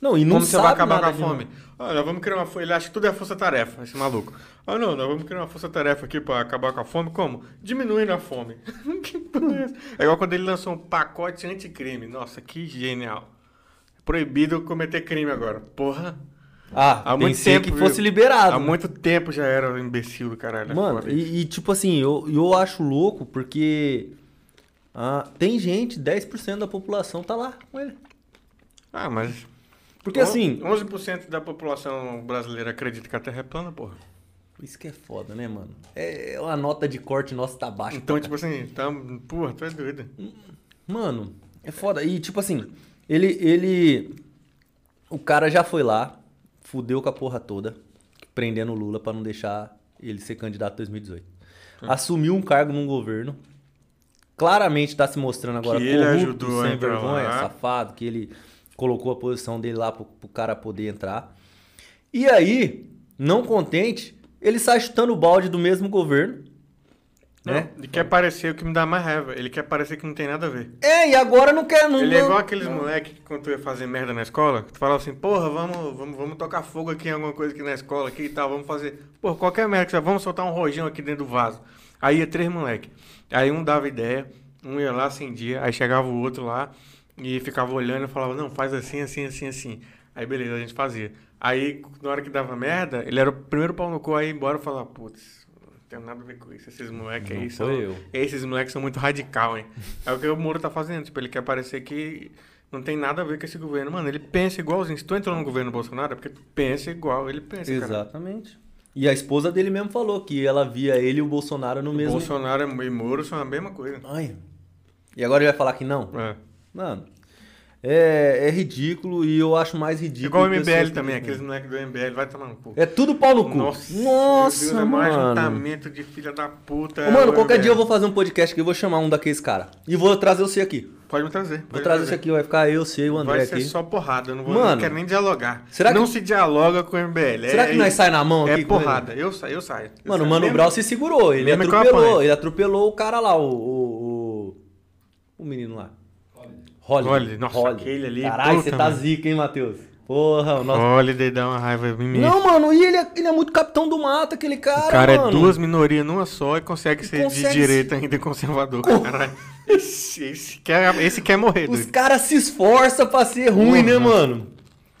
Não, e não Como você vai acabar com a fome? Ah, nós vamos criar uma Ele acha que tudo é força-tarefa, esse maluco. Ah, não, nós vamos criar uma força-tarefa aqui pra acabar com a fome. Como? Diminuindo a fome. [laughs] que porra é? É igual quando ele lançou um pacote anticrime. Nossa, que genial. Proibido cometer crime agora. Porra. Ah, Há muito tempo, que fosse liberado. Há né? muito tempo já era o imbecil do caralho. é Mano, e, e, tipo assim, eu, eu acho louco porque ah, tem gente, 10% da população tá lá com ele. Ah, mas. Porque assim, 11% da população brasileira acredita que a Terra é plana, porra. isso que é foda, né, mano? É uma nota de corte nossa tá baixa. Então, tipo assim, tá, porra, tu é doido. Mano, é foda. E tipo assim, ele. ele o cara já foi lá, fudeu com a porra toda, prendendo o Lula pra não deixar ele ser candidato em 2018. Assumiu um cargo num governo. Claramente tá se mostrando agora Que ele corrupto, ajudou a sem vergonha, lá. safado, que ele colocou a posição dele lá pro, pro cara poder entrar. E aí, não contente, ele sai chutando o balde do mesmo governo. Não, Né? Ele quer parecer o que me dá mais raiva. Ele quer parecer que não tem nada a ver. É, e agora não quer. Não, Ele é não- igual aqueles moleques que quando tu ia fazer merda na escola, que tu falava assim, porra, vamos, vamos, vamos tocar fogo aqui em alguma coisa aqui na escola aqui e tal, vamos fazer. Porra, qualquer merda que você vamos soltar um rojão aqui dentro do vaso. Aí ia três moleques. Aí um dava ideia, um ia lá, acendia, aí chegava o outro lá e ficava olhando e falava, não, faz assim, assim, assim, assim. Aí beleza, a gente fazia. Aí, na hora que dava merda, ele era o primeiro pau no cu aí embora e falava, putz, não tem nada a ver com isso. Esses moleques aí são. eu. Esses moleques são muito radical, hein? É o que o Moro tá fazendo. Tipo, ele quer parecer que não tem nada a ver com esse governo. Mano, ele pensa igualzinho. Se tu entrou no governo Bolsonaro, é porque tu pensa igual ele pensa, cara. Exatamente. E a esposa dele mesmo falou que ela via ele e o Bolsonaro no mesmo. Bolsonaro e Moro são a mesma coisa. Ai. E agora ele vai falar que não? É. Mano. É, é ridículo e eu acho mais ridículo. Igual o MBL que também, aqueles moleques do MBL, vai tomar no cu. É tudo pau no cu. Nossa, Nossa, Deus, é mais mano. juntamento de filha da puta. Ô, mano, qualquer MBL. dia eu vou fazer um podcast aqui, eu vou chamar um daqueles caras. E vou trazer você aqui. Pode me trazer. Vou pode trazer me você aqui, vai ficar eu, você e o André Vai ser aqui. só porrada, eu não, vou, Mano, não quero nem dialogar. será que- Não se dialoga com o MBL. Será é, que nós sai na mão É aqui ele? porrada, eu saio, eu saio. Eu Mano, o. Mano Mesmo- Brown se segurou, ele Mesmo que atropelou, ele atropelou o cara lá, o. O, o, o menino lá. Holly. Holiday, nossa, aquele ali, Caralho, você tá mano. zica, hein, Matheus? Porra, o nosso. Holiday dá uma raiva em mim. Não, mano, e ele é, ele é muito capitão do mato, aquele cara. O cara mano. é duas minorias numa só e consegue ser consegue de direita ainda e conservador. Caralho. Esse, esse, quer, esse quer morrer, Os caras se esforçam pra ser ruim, né, Porra. mano?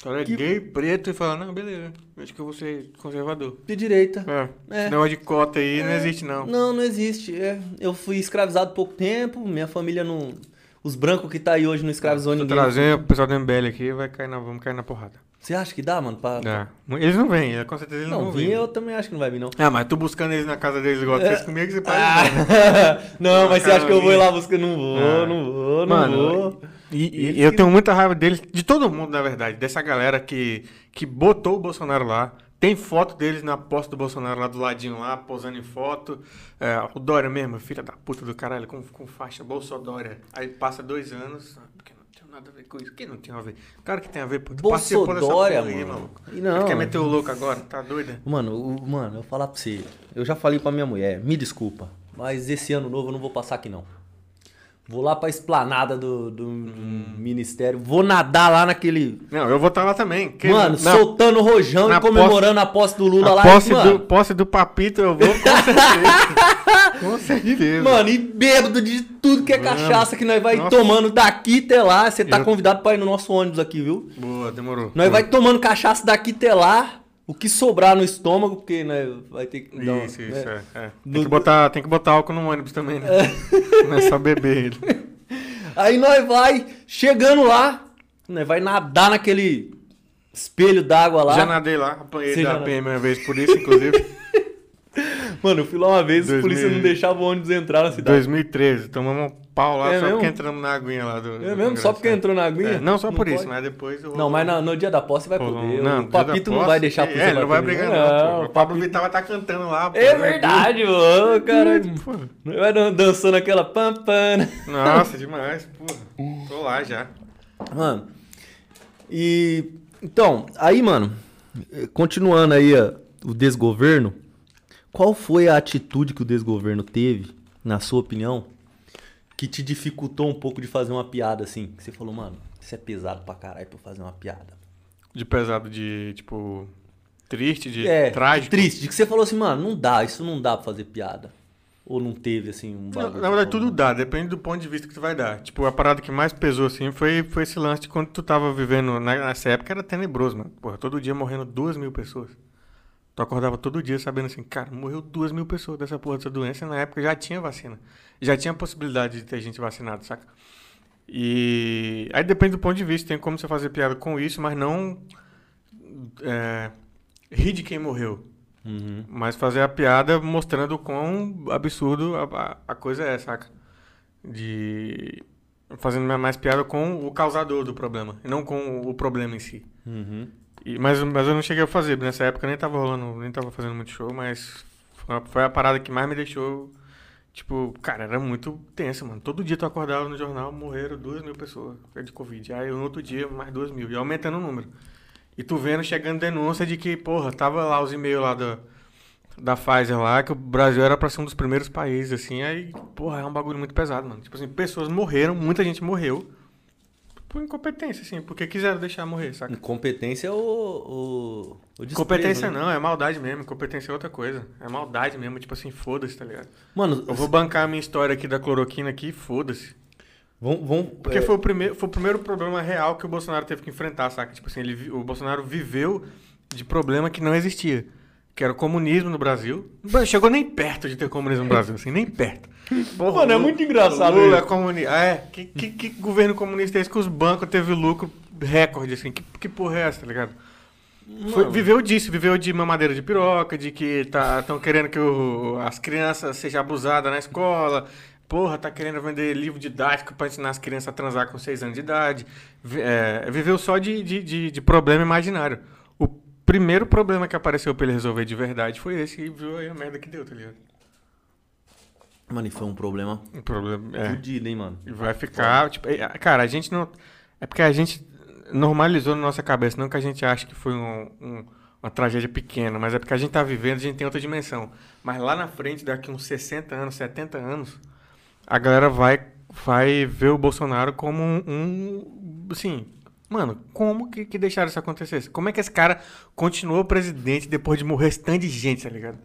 O cara é que- gay, preto e fala, não, beleza, acho que eu vou ser conservador. De direita. É, É. esse negócio de cota aí não existe, não. Não, não existe. É, eu fui escravizado pouco tempo, minha família não. Os brancos que tá aí hoje não escravizou Se trazer o pessoal do MBL aqui, vai cair na, vamos cair na porrada. Você acha que dá, mano? Pra... É. Eles não vêm, é, com certeza eles não, Não, vir vir. eu também acho que não vai vir, não. Ah, mas tu buscando eles na casa deles igual tu fez comigo, você pode. Ah, [laughs] não, mas você acha que eu vou ir lá buscar? Não vou, Ah. não vou, não Mano, vou. E, e eu tenho muita raiva deles, de todo mundo, na verdade, dessa galera que, que botou o Bolsonaro lá. Tem foto deles na posta do Bolsonaro lá do ladinho lá, posando em foto. É, o Dória mesmo, filha da puta do caralho, com, com faixa Bolsodória. Aí passa dois anos, ah, porque não tem nada a ver com isso. Que não tem a ver? Claro que tem a ver, pô. Bolsodória, aí, mano. maluco. E não. Tu quer meter o louco agora? Tá doida? Mano, o- mano, eu vou falar pra você. Eu já falei pra minha mulher, me desculpa, mas esse ano novo eu não vou passar aqui não. Vou lá pra esplanada do, do, do ministério, vou nadar lá naquele. Não, eu vou estar lá também. Que- mano, na- soltando rojão na e comemorando a posse do Lula a lá. posse, mano, do, posse do Papito eu vou com certeza. [laughs] com certeza. Mano, e bêbado de tudo que é Vamos. cachaça que nós vai Nossa. tomando daqui até lá. Você tá Eu- convidado pra ir no nosso ônibus aqui, viu? Boa, demorou. Nós vai tomando cachaça daqui até lá. O que sobrar no estômago, porque né, vai ter que. uma- Isso, isso, né? é. é. Tem, que botar, tem que botar álcool no ônibus também, né? Não é só beber ele. [laughs] Aí nós vai, chegando lá, nós vai nadar naquele espelho d'água lá. Já nadei lá, apanhei Você da? PM uma vez por isso, inclusive. [laughs] Mano, eu fui lá uma vez, a 2000. polícia não deixava o ônibus entrar na cidade. 2013, tomamos um pau lá É só mesmo? porque entramos na aguinha lá do. É mesmo? Só porque entrou na aguinha? É, não só por isso, pode? mas depois eu Não, mas na- no dia da posse vai poder. Não, o Papito não vai deixar por É, ele não vai brigar, não. Não, O Pablo Vittar vai estar cantando lá. pô. É verdade, mano, cara. Pô, Vai dan- dançando aquela pam pam. né? Nossa, demais, porra. Tô lá já. Mano, e. Então, aí, mano, continuando aí ó, o desgoverno, qual foi a atitude que o desgoverno teve, na sua opinião, que te dificultou um pouco de fazer uma piada assim? Que você falou, mano, isso é pesado pra caralho pra eu fazer uma piada. De pesado, de tipo. Triste, de é, trágico. triste, de que você falou assim, mano, não dá, isso não dá pra fazer piada. Ou não teve, assim, um Na, bagulho. na verdade, tudo dá, depende do ponto de vista que tu vai dar. Tipo, a parada que mais pesou, assim, foi, foi esse lance de quando tu tava vivendo. na- Nessa época era tenebroso, mano. Porra, todo dia morrendo duas mil pessoas. Tu acordava todo dia sabendo assim, cara, morreu duas mil pessoas dessa porra dessa doença. E na época já tinha vacina. Já tinha possibilidade de ter gente vacinada, saca? E aí depende do ponto de vista. Tem como você fazer piada com isso, mas não é, rir de quem morreu. Uhum. Mas fazer a piada mostrando o quão absurdo a, a, a coisa é, saca? De. Fazendo mais piada com o causador do problema, não com o problema em si. Uhum. E, mas, mas eu não cheguei a fazer, nessa época nem tava rolando, nem tava fazendo muito show, mas foi a, foi a parada que mais me deixou. Tipo, cara, era muito tenso, mano. Todo dia tu acordava no jornal, morreram duas mil pessoas de Covid. Aí no outro dia, mais duas mil. E aumentando o número. E tu vendo chegando denúncia de que, porra, tava lá os e-mails lá da, da Pfizer lá, que o Brasil era pra ser um dos primeiros países, assim. Aí, porra, é um bagulho muito pesado, mano. Tipo assim, pessoas morreram, muita gente morreu. Por incompetência, assim, porque quiseram deixar morrer, saca? Incompetência é o. o, o desprezo, Competência né? não, é maldade mesmo. Competência é outra coisa. É maldade mesmo, tipo assim, foda-se, tá ligado? Mano, Eu vou bancar a minha história aqui da cloroquina aqui, foda-se. vão. vão Porque é, foi, o primeiro, foi o primeiro problema real que o Bolsonaro teve que enfrentar, saca? Tipo assim, ele, o Bolsonaro viveu de problema que não existia. Que era o comunismo no Brasil. Chegou nem perto de ter comunismo no Brasil, assim, nem perto. Porra, Mano, é muito engraçado Lula é isso. comunista. É, que, que, que governo comunista é esse que os bancos teve lucro recorde, assim? Que, que porra é essa, tá ligado? Foi- viveu disso, viveu de mamadeira de piroca, de que estão querendo que o- as crianças sejam abusadas na escola. Porra, tá querendo vender livro didático pra ensinar as crianças a transar com 6 anos de idade. É, viveu só de, de, de, de problema imaginário. O primeiro problema que apareceu pra ele resolver de verdade foi esse e viu aí a merda que deu, tá ligado? Mano, e foi um problema O problema é. fudido, hein, mano? E vai ficar, tipo, é, cara, a gente não. É porque a gente normalizou na nossa cabeça, não que a gente acha que foi um- um- uma tragédia pequena, mas é porque a gente tá vivendo, a gente tem outra dimensão. Mas lá na frente, daqui uns 60 anos, 70 anos, a galera vai, vai ver o Bolsonaro como um. um assim. Mano, como que, que deixaram isso acontecer? Como é que esse cara continuou presidente depois de morrer esse tanto de gente, tá ligado?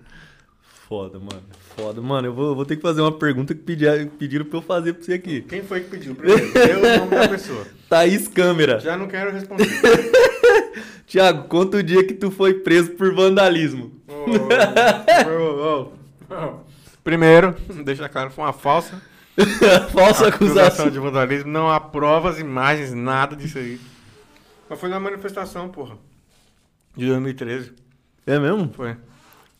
Foda, mano. Foda. Mano, eu vou, vou ter que fazer uma pergunta que pediram, pediram pra eu fazer pra você aqui. Quem foi que pediu primeiro? [laughs] Eu o nome da pessoa. Thaís Câmera. Já não quero responder. [laughs] Tiago, conta o dia que tu foi preso por vandalismo. Ô, ô, ô. Primeiro, [laughs] deixa claro, foi uma falsa Falsa acusação. de vandalismo. Não há provas, imagens, nada disso aí. Mas foi na manifestação, porra. De 2013. É mesmo? Foi.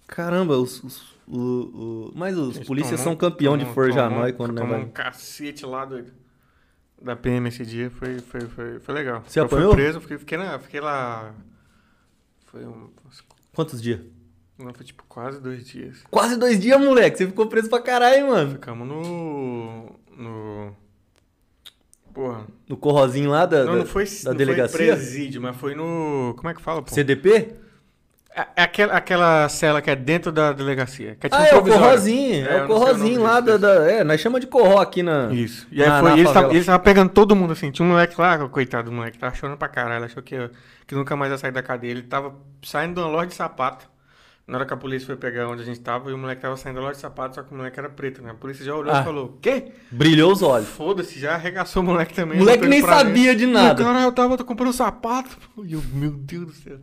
Caramba, os, os- o, o- mas os polícias são campeão de tomou- nós quando né, tomou vai. um cacete lá doido. Da PM esse dia. Foi, foi, foi, foi legal. Você eu fui apanhou? preso, fiquei, fiquei, na, fiquei lá... Foi um... Quantos dias? Não, foi tipo quase dois dias. Quase dois dias, moleque. Você ficou preso pra caralho, hein, mano. Ficamos no... No... Porra. No corrozinho lá da, Não, da, não foi, da não delegacia? foi presídio, mas foi no. Como é que fala, pô? CDP? É, é aquela, aquela cela que é dentro da delegacia. Que é tipo ah, é o corrozinho. É, É, o corrozinho lá da, da- É, nós chamamos de corró aqui na. Isso. E aí Na- foi. na e eles favela. estavam pegando todo mundo assim. Tinha um moleque lá, coitado do moleque, tava chorando pra caralho. Achou que, que nunca mais ia sair da cadeia. Ele tava saindo de uma loja de sapato. Na hora que a polícia foi pegar onde a gente tava, e o moleque tava saindo da loja de sapato, só que o moleque era preto, né? A polícia já olhou Ah. e falou: Quê? Brilhou os olhos. Foda-se, já arregaçou o moleque também. O moleque nem ele sabia de nada. E o cara, eu tava comprando sapato. [laughs] E eu, meu Deus do céu.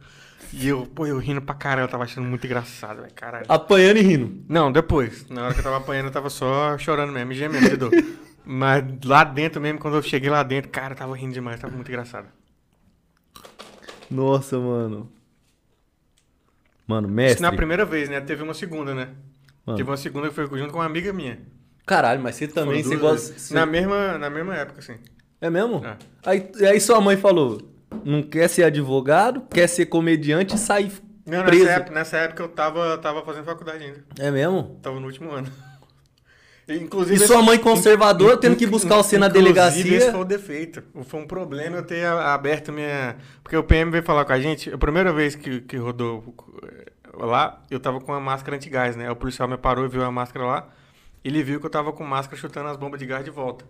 E eu, pô, eu rindo pra caralho, eu tava achando muito engraçado, velho, caralho. Apanhando e rindo. Não, depois. Na hora que eu tava apanhando, eu tava só chorando mesmo, gemendo de dor. [laughs] Mas lá dentro mesmo, quando eu cheguei lá dentro, cara, eu tava rindo demais, tava muito engraçado. Nossa, mano. Mano, Isso mestre. na primeira vez, né? Teve uma segunda, né? Mano. Teve uma segunda que foi junto com uma amiga minha. Caralho, mas você também, você gosta. Na mesma, na mesma época, assim. É mesmo? É. Aí, aí sua mãe falou: não quer ser advogado, quer ser comediante e sair Não, preso. nessa época, nessa época eu tava, tava fazendo faculdade ainda. É mesmo? Tava no último ano. [laughs] E, E Inclusive, sua mãe conservadora tendo que buscar você na inclusive, delegacia. Esse foi o defeito. Foi um problema eu ter aberto minha. Porque o PM veio falar com a gente. A primeira vez que, que rodou eh, lá, eu tava com a máscara antigás, né? O policial me parou e viu a máscara lá. Ele viu que eu tava com máscara chutando as bombas de gás de volta.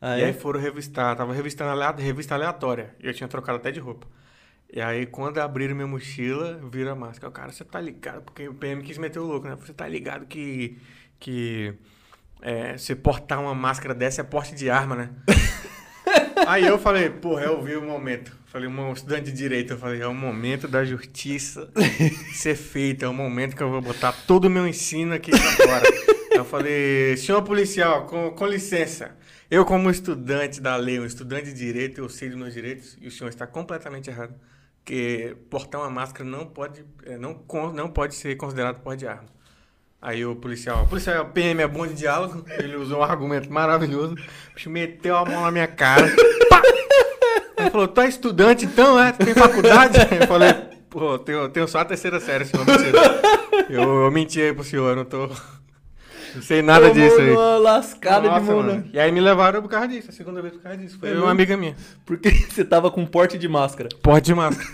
Ah, E aí é? foram revistar, tava revistando alea- revista aleatória. E eu tinha trocado até de roupa. E aí, quando abriram minha mochila, viram a máscara. Cara, você tá ligado? Porque o PM quis meter o louco, né? Você tá ligado que. que é, você portar uma máscara dessa é porte de arma, né? [laughs] aí eu falei, porra, eu vi o momento. Falei, um estudante de direito, eu falei, é o momento da justiça [laughs] ser feita, é o momento que eu vou botar todo o meu ensino aqui pra fora. [laughs] eu falei, senhor policial, com, com licença. Eu, como estudante da lei, um estudante de direito, eu sei dos meus direitos e o senhor está completamente errado. Que portar uma máscara não pode, eh, não, não pode ser considerado porte de arma. Aí o policial, o policial PM é bom de diálogo, [laughs] ele usou um argumento maravilhoso, meteu a mão na minha cara. [laughs] pá! Ele falou, tu é estudante então, é? Tu tem faculdade? [laughs] Eu falei, pô, tenho, tenho só a terceira série, senhor. Eu, eu menti aí pro senhor, eu não tô. Não sei nada Tomou disso aí. Uma lascada de Nossa, mão, mano. né? E aí me levaram por causa disso, a segunda vez por causa disso. Foi É uma mesmo? amiga minha. Porque [laughs] você tava com porte de máscara. Porra de máscara.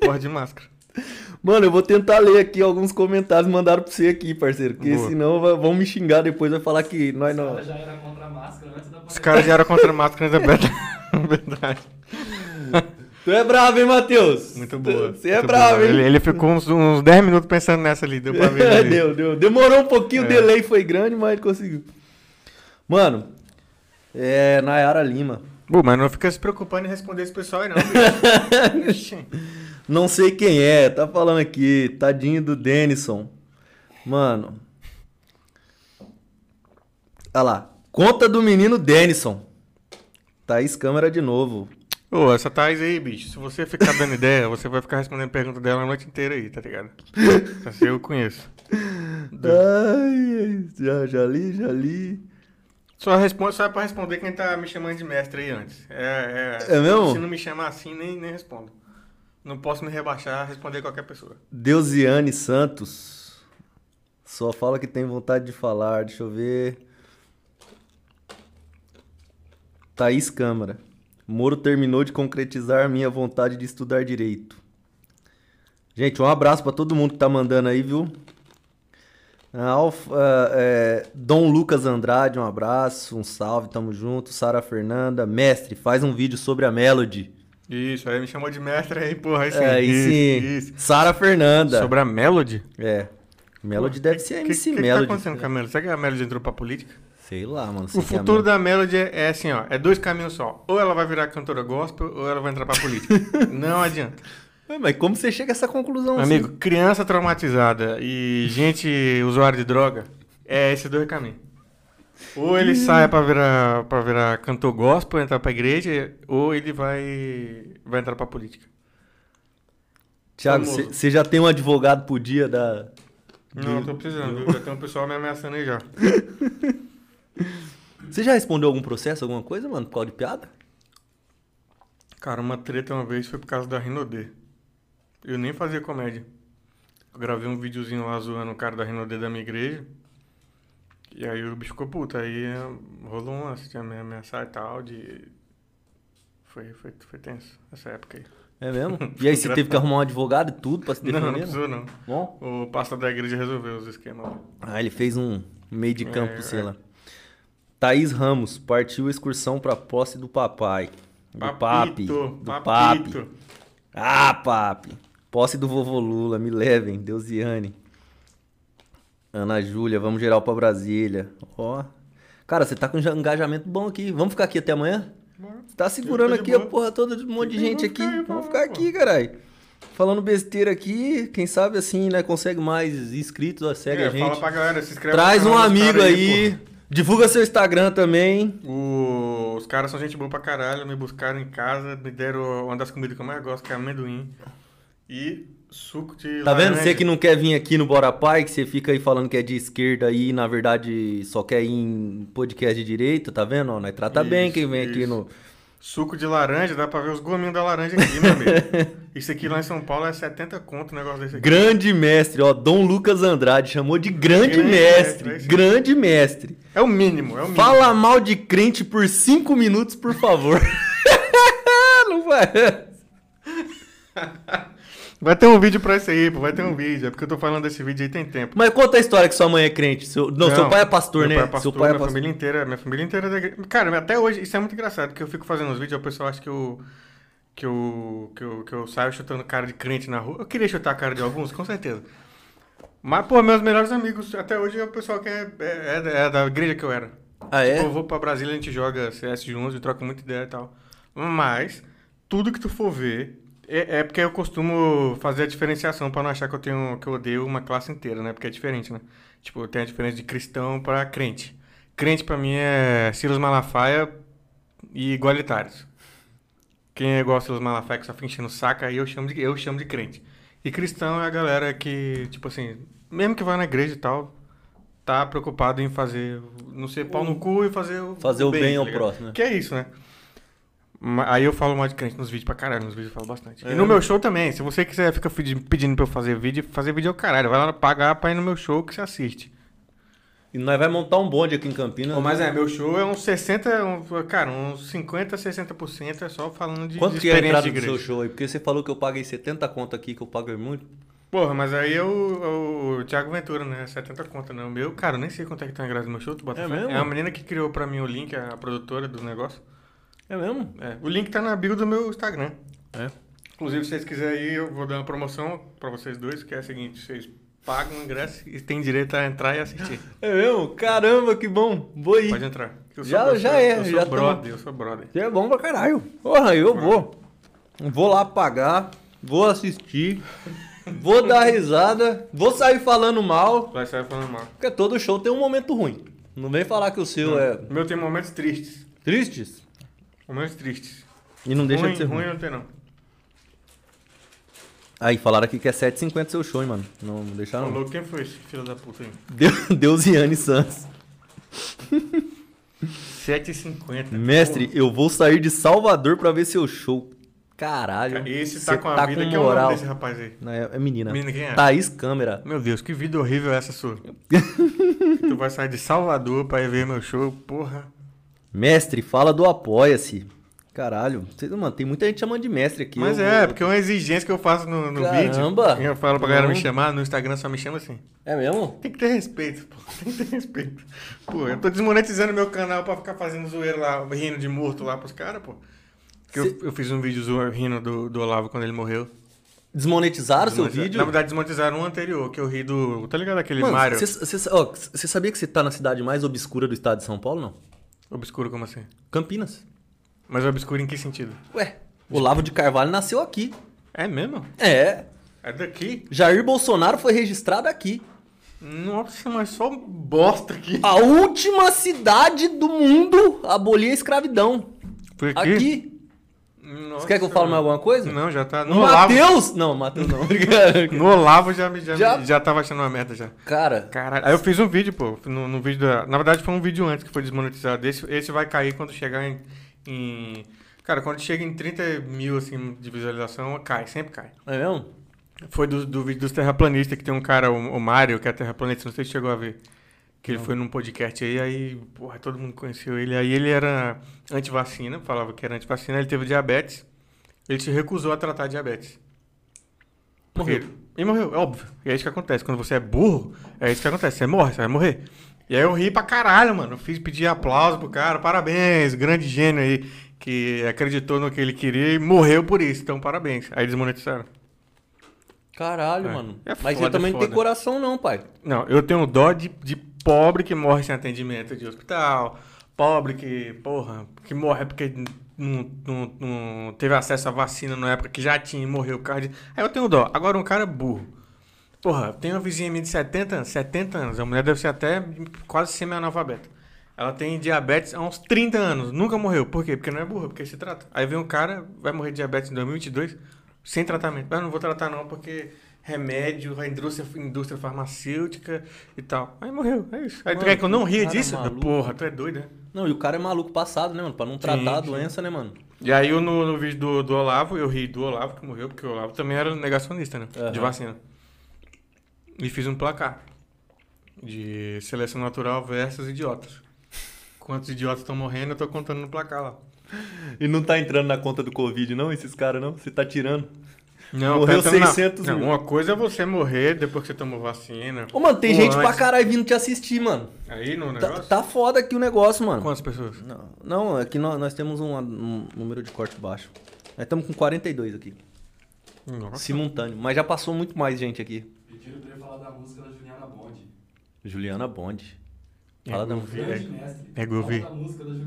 Porra de máscara. [laughs] Mano, eu vou tentar ler aqui alguns comentários mandaram pra você aqui, parceiro. Porque Boa. senão vão me xingar depois, vai falar que nós não. Ela já era contra a máscara antes da Os caras já eram contra a máscara, mas é verdade. [laughs] Tu é bravo, hein, Matheus? Muito boa. Você é bravo, boa. hein? Ele, ele ficou uns, uns 10 minutos pensando nessa ali, deu pra ver. [laughs] ali. deu, deu. Demorou um pouquinho, o É. delay foi grande, mas ele conseguiu. Mano, é Nayara Lima. Pô, mas não fica se preocupando em responder esse pessoal aí, não. [laughs] Não sei quem é, tá falando aqui. Tadinho do Denison. Mano. Olha lá. Conta do menino Denison. Thaís Câmara de novo. Ô, essa Thais aí, bicho, se você ficar dando [laughs] ideia, você vai ficar respondendo pergunta dela a noite inteira aí, tá ligado? [laughs] Essa eu conheço. Ai, já, já li, já li. Só, responde, só é pra responder quem tá me chamando de mestre aí antes. É, É mesmo? Se não me chamar assim, nem, nem respondo. Não posso me rebaixar, responder qualquer pessoa. Deusiane Santos. Só fala que tem vontade de falar. Deixa eu ver. Thaís Câmara. Moro terminou de concretizar minha vontade de estudar direito. Gente, um abraço pra todo mundo que tá mandando aí, viu? Alfa, é, Dom Lucas Andrade, um abraço, um salve, tamo junto. Sara Fernanda, mestre, faz um vídeo sobre a Melody. Isso, aí me chamou de mestre aí, porra, aí sim. É, aí isso, sim. isso. Sara Fernanda. Sobre a Melody? É. Melody Pô, deve que- ser a que- MC que, que tá Melody. acontecendo com a Melody? Será que a Melody entrou pra política? Sei lá, mano. O sei é futuro da Melody é, é assim, ó. É dois caminhos só. Ou ela vai virar cantora gospel, ou ela vai entrar pra política. [laughs] Não adianta. Ué, Mas como você chega a essa conclusão assim? Amigo, criança traumatizada e gente usuário de droga, é esses dois caminhos. Ou ele sai pra virar, pra virar cantor gospel, entrar pra igreja, ou ele vai, vai entrar pra política. Famoso. você já tem um advogado por dia da. Não, eu tô precisando, viu? Já tem um pessoal me ameaçando aí já. [laughs] Você já respondeu algum processo, alguma coisa, mano, por causa de piada? Cara, uma treta uma vez foi por causa da Rinodê. Eu nem fazia comédia. Eu gravei um videozinho lá zoando o cara da Rinodê da minha igreja. E aí o bicho ficou puto. Aí eh, rolou um lance de me ameaçar e tal. De... Foi, foi, foi tenso essa época aí. É mesmo? [laughs] E aí você teve que arrumar um advogado e tudo pra se Não, não defender? precisou não. Bom? O pastor da igreja resolveu os esquemas lá. Ah, ele fez um meio de campo, É, sei é. lá. Thaís Ramos, partiu excursão pra posse do papai. Do papi. Papito, Do papi. Ah, papi. Posse do vovô Lula, me levem, Deusiane. Ana Júlia, vamos geral pra Brasília. Ó. Cara, você tá com um engajamento bom aqui. Vamos ficar aqui até amanhã? Você tá segurando aqui a boa. porra toda de um monte de gente ficar aqui. aí, Vamos ficar aqui, caralho. Falando besteira aqui, quem sabe assim, né? Consegue mais inscritos, segue É, a gente. Fala pra galera, se inscreve Traz um amigo caras aí. Divulga seu Instagram também. O- Os caras são gente boa pra caralho, me buscaram em casa, me deram uma das comidas que eu mais gosto, que é amendoim. E suco de Tá vendo? laranja. Você que não quer vir aqui no Bora Pai, que você fica aí falando que é de esquerda aí, na verdade só quer ir em podcast de direita, tá vendo? Ó, nós trata bem Isso, quem vem aqui isso. no. Suco de laranja, dá pra ver os gominhos da laranja aqui, meu amigo. [laughs] Isso aqui lá em São Paulo é 70 conto negócio desse aqui. Grande mestre, ó, Dom Lucas Andrade chamou de grande, Grande mestre. mestre, é grande mestre. É o mínimo, é o mínimo. Fala mal de crente por cinco minutos, por favor. [laughs] não vai. [laughs] Vai ter um vídeo pra isso aí, pô, vai ter um vídeo. É porque eu tô falando desse vídeo aí tem tempo. Mas conta a história que sua mãe é crente. Seu... Não, seu pai é pastor, né? Pai é pastor, seu pai é minha pastor. família inteira, minha família inteira é da igreja. Cara, até hoje, isso é muito engraçado, porque eu fico fazendo os vídeos, o pessoal acha que eu, que eu, que eu, que eu saio chutando cara de crente na rua. Eu queria chutar a cara de alguns, com certeza. Mas, pô, meus melhores amigos, até hoje, é o pessoal que é, é, é- é da igreja que eu era. Ah, é? Tipo, eu vou pra Brasília, a gente joga CS juntos e troca muita ideia e tal. Mas, tudo que tu for ver, é, é porque eu costumo fazer a diferenciação pra não achar que eu tenho que eu odeio uma classe inteira, né? Porque é diferente, né? Tipo, tem a diferença de cristão pra crente. Crente pra mim é Silas Malafaia e igualitários. Quem é igual a Silas Malafaia que só fica enchendo o saco, aí eu chamo de, eu chamo de crente. E cristão é a galera que, tipo assim, mesmo que vai na igreja e tal, tá preocupado em fazer, não ser pau no cu e fazer o Fazer o bem ao tá próximo, né? Que é isso, né? Aí eu falo mal de crente nos vídeos pra caralho, nos vídeos eu falo bastante. É. E no meu show também, se você quiser, fica pedi- pedindo pra eu fazer vídeo, fazer vídeo é o caralho. Vai lá pagar pra ir no meu show que você assiste. E nós vai montar um bonde aqui em Campinas. Mas é, meu show é uns 60, um- cara, uns 50, 60% é só falando de, Quanto de que é a entrada do seu show aí? Porque você falou que eu paguei 70 conto aqui, que eu pago muito. Porra, mas aí é o, o, o Thiago Ventura, né? 70 conta, né? O meu, cara, eu nem sei quanto é que tá a grade do meu show, tu bota É mesmo? É a menina que criou pra mim o link, a produtora do negócio. É mesmo? É, o link tá na bio do meu Instagram. É. Inclusive, se vocês quiserem ir, eu vou dar uma promoção pra vocês dois, que é a seguinte, vocês pagam o ingresso e têm direito a entrar e assistir. [laughs] É mesmo? Caramba, que bom. Vou ir. Pode entrar. Já- eu já é, Eu sou já brother, tamo- eu sou brother. É bom pra caralho. Porra, eu vou. Vou lá pagar, vou assistir, vou dar risada, vou sair falando mal, Vai sair falando mal. porque todo show tem um momento ruim. Não vem falar que o seu é O meu tem momentos tristes. tristes Momentos tristes. e não deixa ruim, de ser ruim. ruim não tem não. Aí, falaram aqui que é 7,50 seu show, hein, mano. Não, não deixaram. Falou quem foi esse filho da puta aí? Deu- [laughs] Deusiane Santos. 7h50. Mestre, eu vou sair de Salvador pra ver seu show. Caralho. Porra, Esse tá com a vida. com que é o nome moral. desse rapaz aí? Não, é, é menina. Menina, quem é? Thaís Câmera. Meu Deus, que vida horrível é essa sua. [laughs] tu vai sair de Salvador pra ir ver meu show, porra. Mestre, fala do Apoia-se. Caralho, cê- mano, tem muita gente chamando de mestre aqui. Mas eu é, vou- porque é uma exigência que eu faço no, no Caramba! vídeo. Eu falo pra galera me Não. chamar, no Instagram só me chama assim. É mesmo? Tem que ter respeito, pô. [laughs] Tem que ter respeito. Pô, eu tô desmonetizando meu canal pra ficar fazendo zoeira lá, rindo de morto lá pros caras, pô. Que eu, eu fiz um vídeo rindo do, do Olavo quando ele morreu. Desmonetizaram o seu vídeo? Na verdade, desmonetizaram um anterior, que eu ri do. Tá ligado aquele Mano, Mario? você sabia que você tá na cidade mais obscura do estado de São Paulo, não? Obscuro como assim? Campinas. Mas obscuro em que sentido? Ué, Olavo de Carvalho nasceu aqui. É mesmo? É, É daqui? Jair Bolsonaro foi registrado aqui. Nossa, mas só bosta aqui. A última cidade do mundo a abolir a escravidão. Foi aqui? Aqui. Nossa, Você quer que eu fale mais alguma coisa? Não, já tá. No Olavo, Matheus! Não, Matheus não. [laughs] Obrigado. no Olavo já, me- já, Já- já tava achando uma merda já. Cara, Caralho. Aí eu fiz um vídeo, pô. No, no vídeo da... Na verdade, foi um vídeo antes que foi desmonetizado. Esse, esse vai cair quando chegar em, em- Cara, quando chega em 30 mil, assim, de visualização, cai, sempre cai. é mesmo? Foi do, do vídeo dos terraplanistas, que tem um cara, o, o Mário, que é terraplanista, não sei se chegou a ver. Que ele foi num podcast aí, aí, porra, todo mundo conheceu ele. Aí ele era antivacina, falava que era antivacina, ele teve diabetes. Ele se recusou a tratar diabetes. Morreu. E morreu, é óbvio. E é isso que acontece. Quando você é burro, é isso que acontece. Você morre, você vai morrer. E aí eu ri pra caralho, mano. Eu fiz pedir aplauso pro cara. Parabéns, grande gênio aí. Que acreditou no que ele queria e morreu por isso. Então, parabéns. Aí desmonetizaram. Caralho, É. mano. É Mas foda, ele também não tem coração, não, pai. Não, eu tenho dó de, de pobre que morre sem atendimento de hospital. Pobre que, porra, que morre porque não, não, não teve acesso à vacina na época que já tinha e morreu causa de... Aí eu tenho dó. Agora um cara burro. Porra, tem uma vizinha minha de 70 anos, 70 anos. A mulher deve ser até quase semi-analfabeta. Ela tem diabetes há uns 30 anos. Nunca morreu. Por quê? Porque não é burro, porque se trata. Aí vem um cara, vai morrer de diabetes em 2022, sem tratamento. Mas não vou tratar não, porque remédio, a indústria, indústria farmacêutica e tal. Aí morreu, é isso. Aí tu Mano, quer que eu não ria disso? maluco. Porra, tu é doido, né? Não, e o cara é maluco passado, né, mano? Pra não tratar a sim. doença, né, mano? E aí eu, no, no vídeo do, do Olavo, eu ri do Olavo que morreu, porque o Olavo também era negacionista, né? De Aham. vacina. E fiz um placar de seleção natural versus idiotas. Quantos idiotas estão morrendo, eu tô contando no placar lá. E não tá entrando na conta do Covid, não, esses caras, não? Você tá tirando. Não, Morreu tá- não, 600 não, mil. Uma coisa é você morrer depois que você tomou vacina. Ô, mano, tem gente pra antes. caralho vindo te assistir, mano. Aí no Tá, negócio? tá foda aqui o negócio, mano. Quantas pessoas? Não, não, é que nós, nós temos um, um número de corte baixo. Nós estamos com 42 aqui, Nossa. simultâneo. Mas já passou muito mais gente aqui. Pediram pra ele falar da música da Juliana Bond. Juliana Bond. É, Fala da eu música. é. É que eu vi. Da da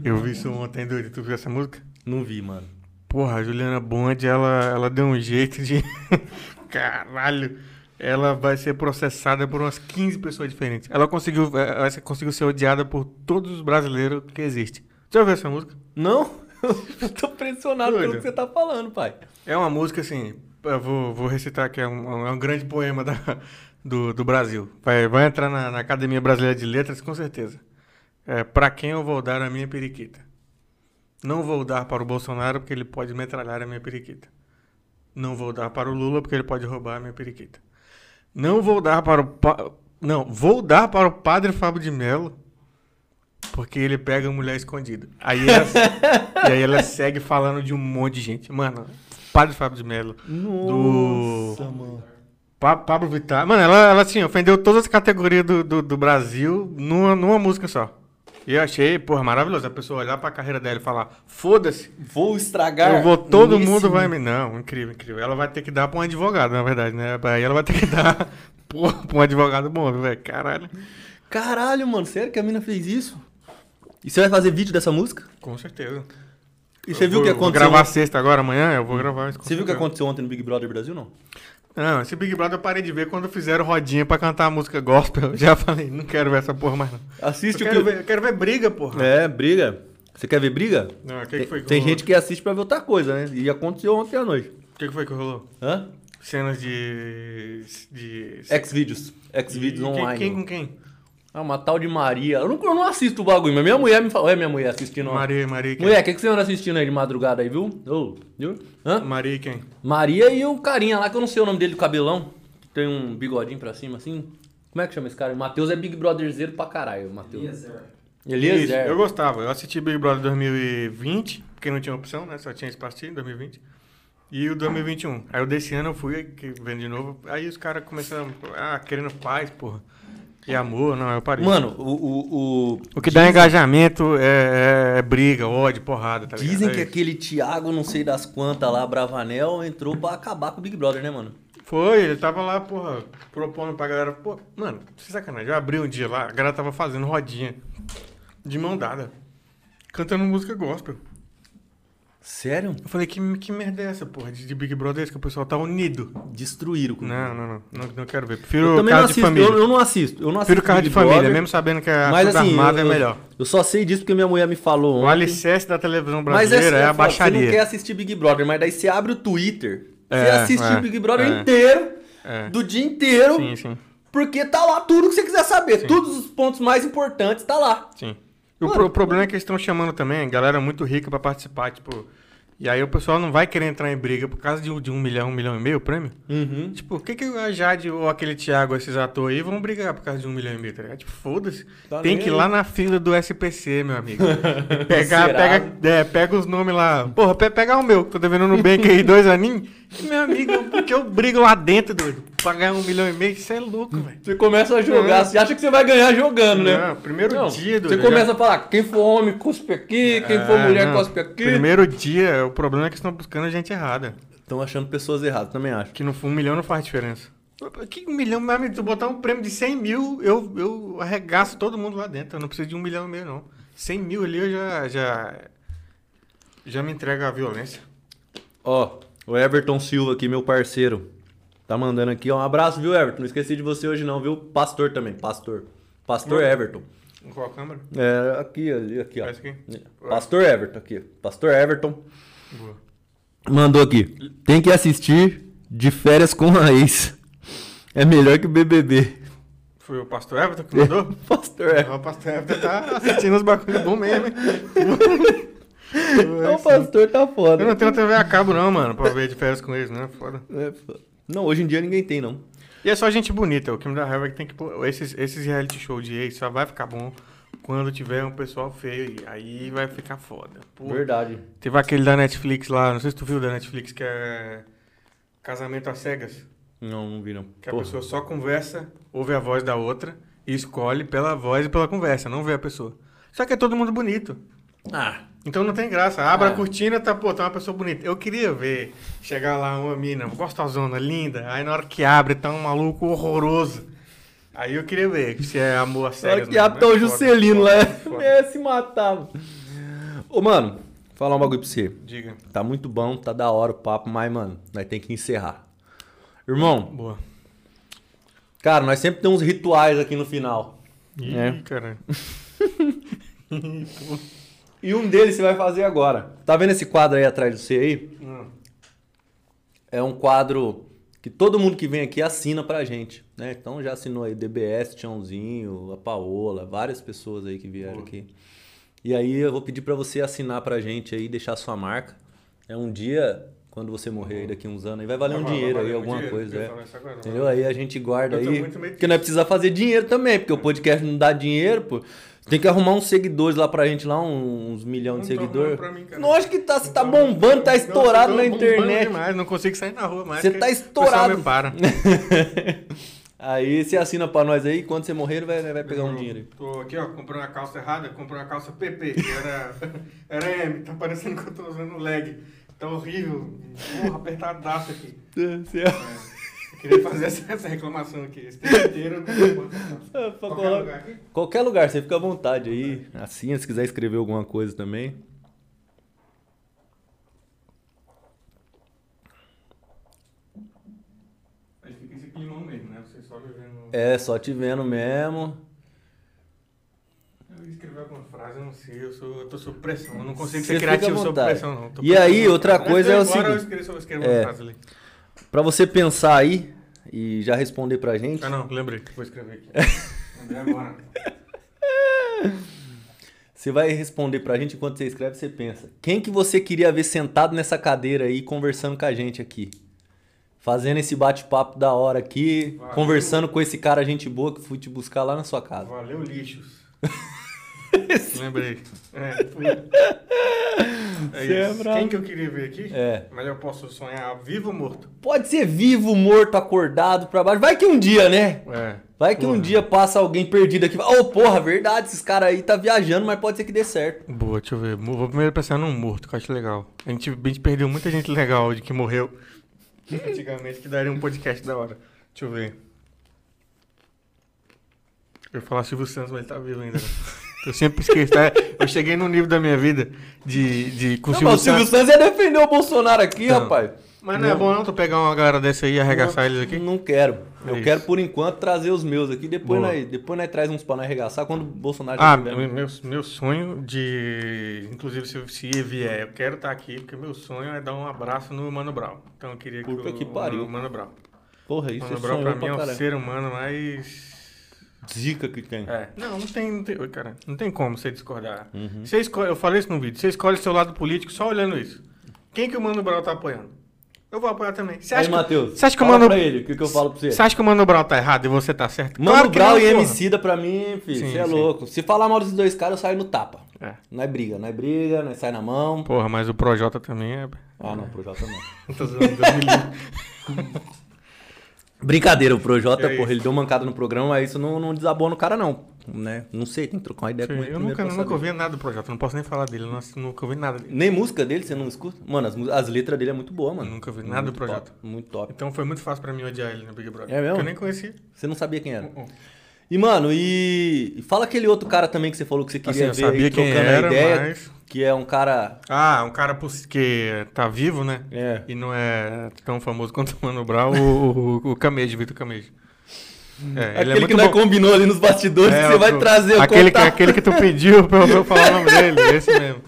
Eu vi isso ontem, doido. Tu viu essa música? Não vi, mano. Porra, a Juliana Bond, ela, ela deu um jeito de. [laughs] Caralho! Ela vai ser processada por umas 15 pessoas diferentes. Ela conseguiu, ela conseguiu ser odiada por todos os brasileiros que existem. Já ouviu essa música? Não? [laughs] Eu tô pressionado Doido. pelo que você tá falando, pai. É uma música assim. Eu vou, vou recitar que é um, é um grande poema da- do, do Brasil. Vai, vai entrar na, na Academia Brasileira de Letras com certeza. É, pra quem eu vou dar a minha periquita? Não vou dar para o Bolsonaro porque ele pode metralhar a minha periquita. Não vou dar para o Lula porque ele pode roubar a minha periquita. Não vou dar para o. Pa... Não, vou dar para o padre Fábio de Mello porque ele pega a mulher escondida. Aí ela, [laughs] e aí ela segue falando de um monte de gente. Mano, padre Fábio de Mello. Nossa, mano. Pa Pablo Vittar. Mano, ela, ela assim, ofendeu todas as categorias do, do, do Brasil numa, numa música só. E eu achei, porra, maravilhoso. A pessoa olhar pra carreira dela e falar, foda-se, Vou estragar. eu vou, todo nesse- mundo vai me. Não, incrível, incrível. Ela vai ter que dar pra um advogado, na verdade, né? Aí ela vai ter que dar [laughs] porra, pra um advogado bom, velho. Caralho. Caralho, mano, sério que a mina fez isso? E você vai fazer vídeo dessa música? Com certeza. E você Eu viu o vou- que Vou aconteceu? gravar sexta agora, amanhã? Eu vou gravar isso. com Você viu o que aconteceu ontem no Big Brother Brasil, não? Não, esse Big Brother eu parei de ver quando fizeram rodinha pra cantar a música gospel. Eu [laughs] já falei, não quero ver essa porra mais não. Assiste Eu o quero, que. ver, eu quero ver briga, porra. É, briga. Você quer ver briga? Não, o que, que foi que tem rolou? gente que assiste pra ver outra coisa, né? E aconteceu ontem à noite. O que, que foi que rolou? Hã? Cenas de. de. E quem- online. Quem com quem? Ah, uma tal de Maria. Eu não, eu não assisto o bagulho, mas minha mulher me falou. É minha mulher assistindo. ó. Maria, Maria quem? Mulher, o que, que você anda assistindo aí de madrugada aí, viu? Ô, viu? Hã? Maria quem? Maria e o carinha lá, que eu não sei o nome dele do cabelão. que Tem um bigodinho pra cima assim. Como é que chama esse cara? Matheus é Big Brotherzeiro pra caralho, Matheus. Isso, Eliezer. eu gostava. Eu assisti Big Brother 2020, porque não tinha opção, né? Só tinha esse partido em 2020. E o 2021. Aí o desse ano eu fui que vendo de novo. Aí os caras começaram, ah, querendo paz, porra. E amor, não, eu parei. Mano, o. o, o... o que dá engajamento é, é- é briga, ódio, porrada, tá ligado? Dizem É que isso. aquele Thiago, não sei das quantas lá, Bravanel, entrou pra acabar com o Big Brother, né, mano? Foi, ele tava lá, porra, propondo pra galera. Pô, mano, sem sacanagem. Eu abri um dia lá, a galera tava fazendo rodinha de mão dada, cantando música gospel. Sério? Eu falei, que, que merda é essa, porra, de, de Big Brother esse que o pessoal tá unido? Destruíram com Não, não, não, não, não quero ver. Eu Prefiro também não casa de assisto, família. eu, eu não assisto. Eu não assisto Prefiro casa de família, Brother, mesmo sabendo que a Mas assim, armada eu, é melhor. Eu só sei disso porque minha mulher me falou O ontem. alicerce da televisão Mas brasileira é, a foda, Você não baixaria. quer assistir Big Brother, mas daí você abre o Twitter, você É, assiste é, o Big Brother é. inteiro, É. do dia inteiro, Sim, sim, porque tá lá tudo que você quiser saber. Todos os pontos mais importantes tá lá. sim. O pro- problema é que eles estão chamando também galera muito rica pra participar, tipo... E aí o pessoal não vai querer entrar em briga por causa de, um- de um milhão, um milhão e meio o prêmio? Uhum. Tipo, por que, que a Jade ou aquele Thiago, esses atores aí, vão brigar por causa de um milhão e meio, tá ligado? Tipo, foda-se. Tá Tem que ir aí. lá na fila do SPC, meu amigo. [laughs] Pegar, pega, é, pega os nomes lá. Porra, pe- pegar o meu, que tô devendo no Nubank aí, dois aninhos. Meu amigo, porque eu brigo lá dentro, doido. Pagar um milhão e meio, isso é louco, velho. Você começa a jogar, É. você acha que você vai ganhar jogando, né? Não, primeiro Não, dia, Você doido. começa já- a falar, quem for homem, cuspe aqui, quem for É, mulher, não. cospe aqui. Primeiro dia, o problema é que estão buscando gente errada. Estão achando pessoas erradas, também acho. Que no um milhão não faz diferença. Que um milhão, meu amigo, tu botar um prêmio de 100 mil, eu, eu arregaço todo mundo lá dentro. Eu não preciso de um milhão e meio, não. 100 mil ali eu já, já, já me entrego à violência. Ó, o Everton Silva aqui, meu parceiro. Tá mandando aqui, ó. Um abraço, viu, Everton? Não esqueci de você hoje não, viu? Pastor também, pastor. Pastor Não. Everton. Em qual câmera? É, aqui, ali, aqui, ó. Aqui? Pastor Everton aqui. Pastor Everton. Boa. Mandou aqui. Tem que assistir de férias com a ex. É melhor que o BBB. Foi o pastor Everton que mandou? [laughs] Pastor Everton. o pastor Everton tá assistindo os bagulhos bom mesmo, hein? O pastor tá foda. Eu não tenho TV a cabo não, mano, pra ver de férias com eles, né? Foda. É, foda. Não, hoje em dia ninguém tem, não. E é só gente bonita, o que me dá raiva é que tem que pôr. Esses, esses reality show de ex só vai ficar bom quando tiver um pessoal feio aí. Aí vai ficar foda. Pô, Verdade. Teve aquele da Netflix lá, não sei se tu viu da Netflix, que é Casamento às Cegas. Não, não vi, não. Que a Porra. pessoa só conversa, ouve a voz da outra e escolhe pela voz e pela conversa, não vê a pessoa. Só que é todo mundo bonito. Ah, Então não tem graça. Abre É. a cortina, tá, pô, tá uma pessoa bonita. Eu queria ver chegar lá uma mina gostosona, linda, aí na hora que abre tá um maluco horroroso. Aí eu queria ver se é amor a sério. que abre tá o Juscelino lá. [laughs] É, se matava. Ô, mano, falar um bagulho pra você. Diga. Tá muito bom, tá da hora o papo, mas, mano, nós tem que encerrar. Irmão, Boa. cara, nós sempre temos rituais aqui no final. Ih, É. caralho. [laughs] E um deles você vai fazer agora. Tá vendo esse quadro aí atrás de você aí? Hum. É um quadro que todo mundo que vem aqui assina pra gente, né? Então já assinou aí DBS, Tiãozinho, a Paola, várias pessoas aí que vieram Boa. aqui. E aí eu vou pedir pra você assinar pra gente aí, deixar sua marca. É um dia, quando você morrer aí daqui uns anos, aí vai valer um Vai- vai dinheiro aí, um alguma dinheiro, coisa, é. agora, vai Entendeu? Aí a gente guarda aí. Porque nós precisa fazer dinheiro também, porque o podcast não dá dinheiro, pô. Tem que arrumar uns seguidores lá pra gente lá, uns milhões de Não seguidores. Lógico que tá, você Não tá bombando, tá Não, estourado eu na internet. Demais, não consigo sair na rua mais. Você tá o estourado. me para. [laughs] Aí você assina pra nós aí, quando você morrer, vai, vai pegar um dinheiro aí. Tô aqui, ó, comprei uma calça errada, comprei uma calça PP, que era, [laughs] era M, tá parecendo que eu tô usando leg. Tá horrível, porra, apertadaço aqui. Você- É, eu queria fazer essa, essa reclamação aqui, esse tempo inteiro [laughs] eu pra Qualquer lugar? Qualquer lugar, você fica à vontade aí. Assim, se quiser escrever alguma coisa também. Aí fica esse climão mesmo, né? Você só vivendo... É, só te vendo mesmo. Eu ia escrever alguma frase, eu não sei, eu, sou, eu tô sob pressão, eu não consigo Você ser criativo sob pressão, não. Tô E aí, outra coisa é o seguinte. Eu escrevo, eu escrevo É. uma frase ali. Pra você pensar aí e já responder pra gente. Ah, não, lembrei, vou escrever aqui. [laughs] Lembrei agora. Você vai responder pra gente enquanto você escreve, você pensa. Quem que você queria ver sentado nessa cadeira aí conversando com a gente aqui? Fazendo esse bate-papo da hora aqui, Valeu. conversando com esse cara gente boa que fui te buscar lá na sua casa. Valeu, lixos. [laughs] Lembrei. É, [laughs] É é isso. Quem que eu queria ver aqui? É. Mas eu posso sonhar vivo ou morto? Pode ser vivo, morto, acordado, pra baixo. Vai que um dia, né? É. Vai que um Porra. dia passa alguém perdido aqui. Ô, porra, verdade, esses caras aí tá viajando, mas pode ser que dê certo. Boa, deixa eu ver. Vou primeiro pensar num morto, que eu acho legal. A gente, a gente perdeu muita gente legal de que morreu [laughs] antigamente, que daria um podcast da hora. Deixa eu ver. Eu ia falar Silvio Santos, mas ele tá vivo ainda. né? Eu sempre esqueço, tá? Eu cheguei num nível da minha vida de, de com o Não, Silvio mas o Silvio Santos. Ia defender o Bolsonaro aqui, Não. rapaz. Mas não é bom não tu pegar uma galera dessa aí e arregaçar Não- eles aqui? Não quero. Eu É quero, isso. por enquanto, trazer os meus aqui. Depois Boa. nós, depois nós traz uns pra nós arregaçar quando o Bolsonaro Ah, tiver. meu, meu, sonho de. Inclusive, se, se vier, eu quero estar aqui, porque meu sonho é dar um abraço no Mano Brown. Então eu queria que Puta o, que pariu. o Mano Brown. Porra, isso Mano é Brown pra mim é pra o caralho. ser humano mais. Zica que tem. É. Não, não tem, não tem, cara, não tem como você discordar. Uhum. Você escolhe, eu falei isso no vídeo, você escolhe seu lado político só olhando isso. Quem que o Mano Brown tá apoiando? Eu vou apoiar também. Você Aí, acha, que, Matheus, você acha que o fala Mano- pra ele, o que, que eu falo pra você? você acha que o Mano Brown tá errado e você tá certo? Mano Claro Brown não, e porra. Emicida pra mim, filho, Sim, você é sim. louco. Se falar mal desses dois caras, eu saio no tapa. É. Não é briga, não é briga, não é sai na mão. Porra, mas o Projota também é. Ah, não, Projota não. [laughs] Tô zoando, Deus me livre. [laughs] Brincadeira, o Projota, É porra, ele deu mancada no programa, mas isso não, não desabou no cara, não. Né? Não sei, tem que trocar uma ideia com ele. eu nunca, nunca ouvi nada do Projota, não posso nem falar dele, eu não, nunca ouvi nada dele. Nem música dele você não escuta? Mano, as, as letras dele é muito boa, mano. Nunca vi nada do Muito Projota. top, muito top. Então foi muito fácil pra mim odiar ele no Big Brother. É mesmo? Porque eu nem conhecia. Você não sabia quem era. Uh-uh. E, mano, e... fala aquele outro cara também que você falou que você queria Assim, eu ver aí, quem trocando era, a ideia, mas... que é um cara... Ah, um cara que tá vivo, né? É. E não é tão famoso quanto o Mano Brown, o, o, o Camejo, Vitor Camejo. É, é aquele muito que nós bom. combinou ali nos bastidores, É, que você vai trazer o aquele, que, aquele que tu pediu pra eu falar o nome dele, [laughs] esse mesmo.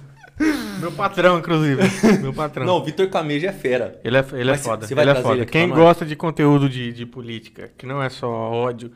Meu patrão, inclusive. Meu patrão. Não, o Vitor Camejo é fera. Ele é, ele é foda. você vai ele é trazer foda. ele Quem gosta de conteúdo de, de política, que não é só ódio,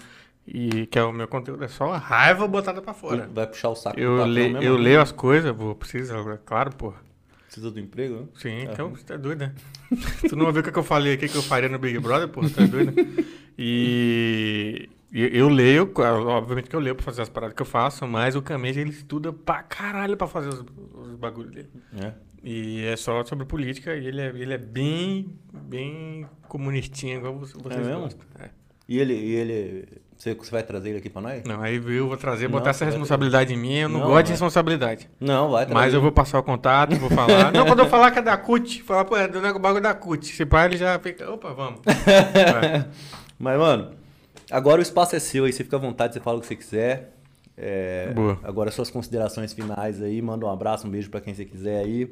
e que é o meu conteúdo, é só raiva botada pra fora. Vai puxar o saco do Eu, patrão le, mesmo, eu né? leio as coisas, vou, precisa, claro, porra. Precisa do emprego, né? Sim, então você tá doido, né? [laughs] tu não ouviu o que eu falei aqui que eu faria no Big Brother, porra, tu é doido, né? E, eu leio, obviamente que eu leio pra fazer as paradas que eu faço, mas o Camejo ele estuda pra caralho pra fazer os, os bagulhos dele. É. E é só sobre política e ele é, ele é bem, bem comunistinho, igual você- vocês mesmo? gostam. É. E ele, e ele... Você, você vai trazer ele aqui pra nós? Não, aí eu vou trazer, Não, botar essa responsabilidade em mim, eu não, Não, gosto de responsabilidade. Não, vai trazer. Mas eu vou passar o contato, vou falar. Não, quando eu falar que é da CUT, falar, pô, é do bagulho da CUT. Se pá, ele já fica, opa, vamos. [laughs] É. Mas, mano, agora o espaço é seu aí, você fica à vontade, você fala o que você quiser. É, Boa. Agora suas considerações finais aí, manda um abraço, um beijo pra quem você quiser aí.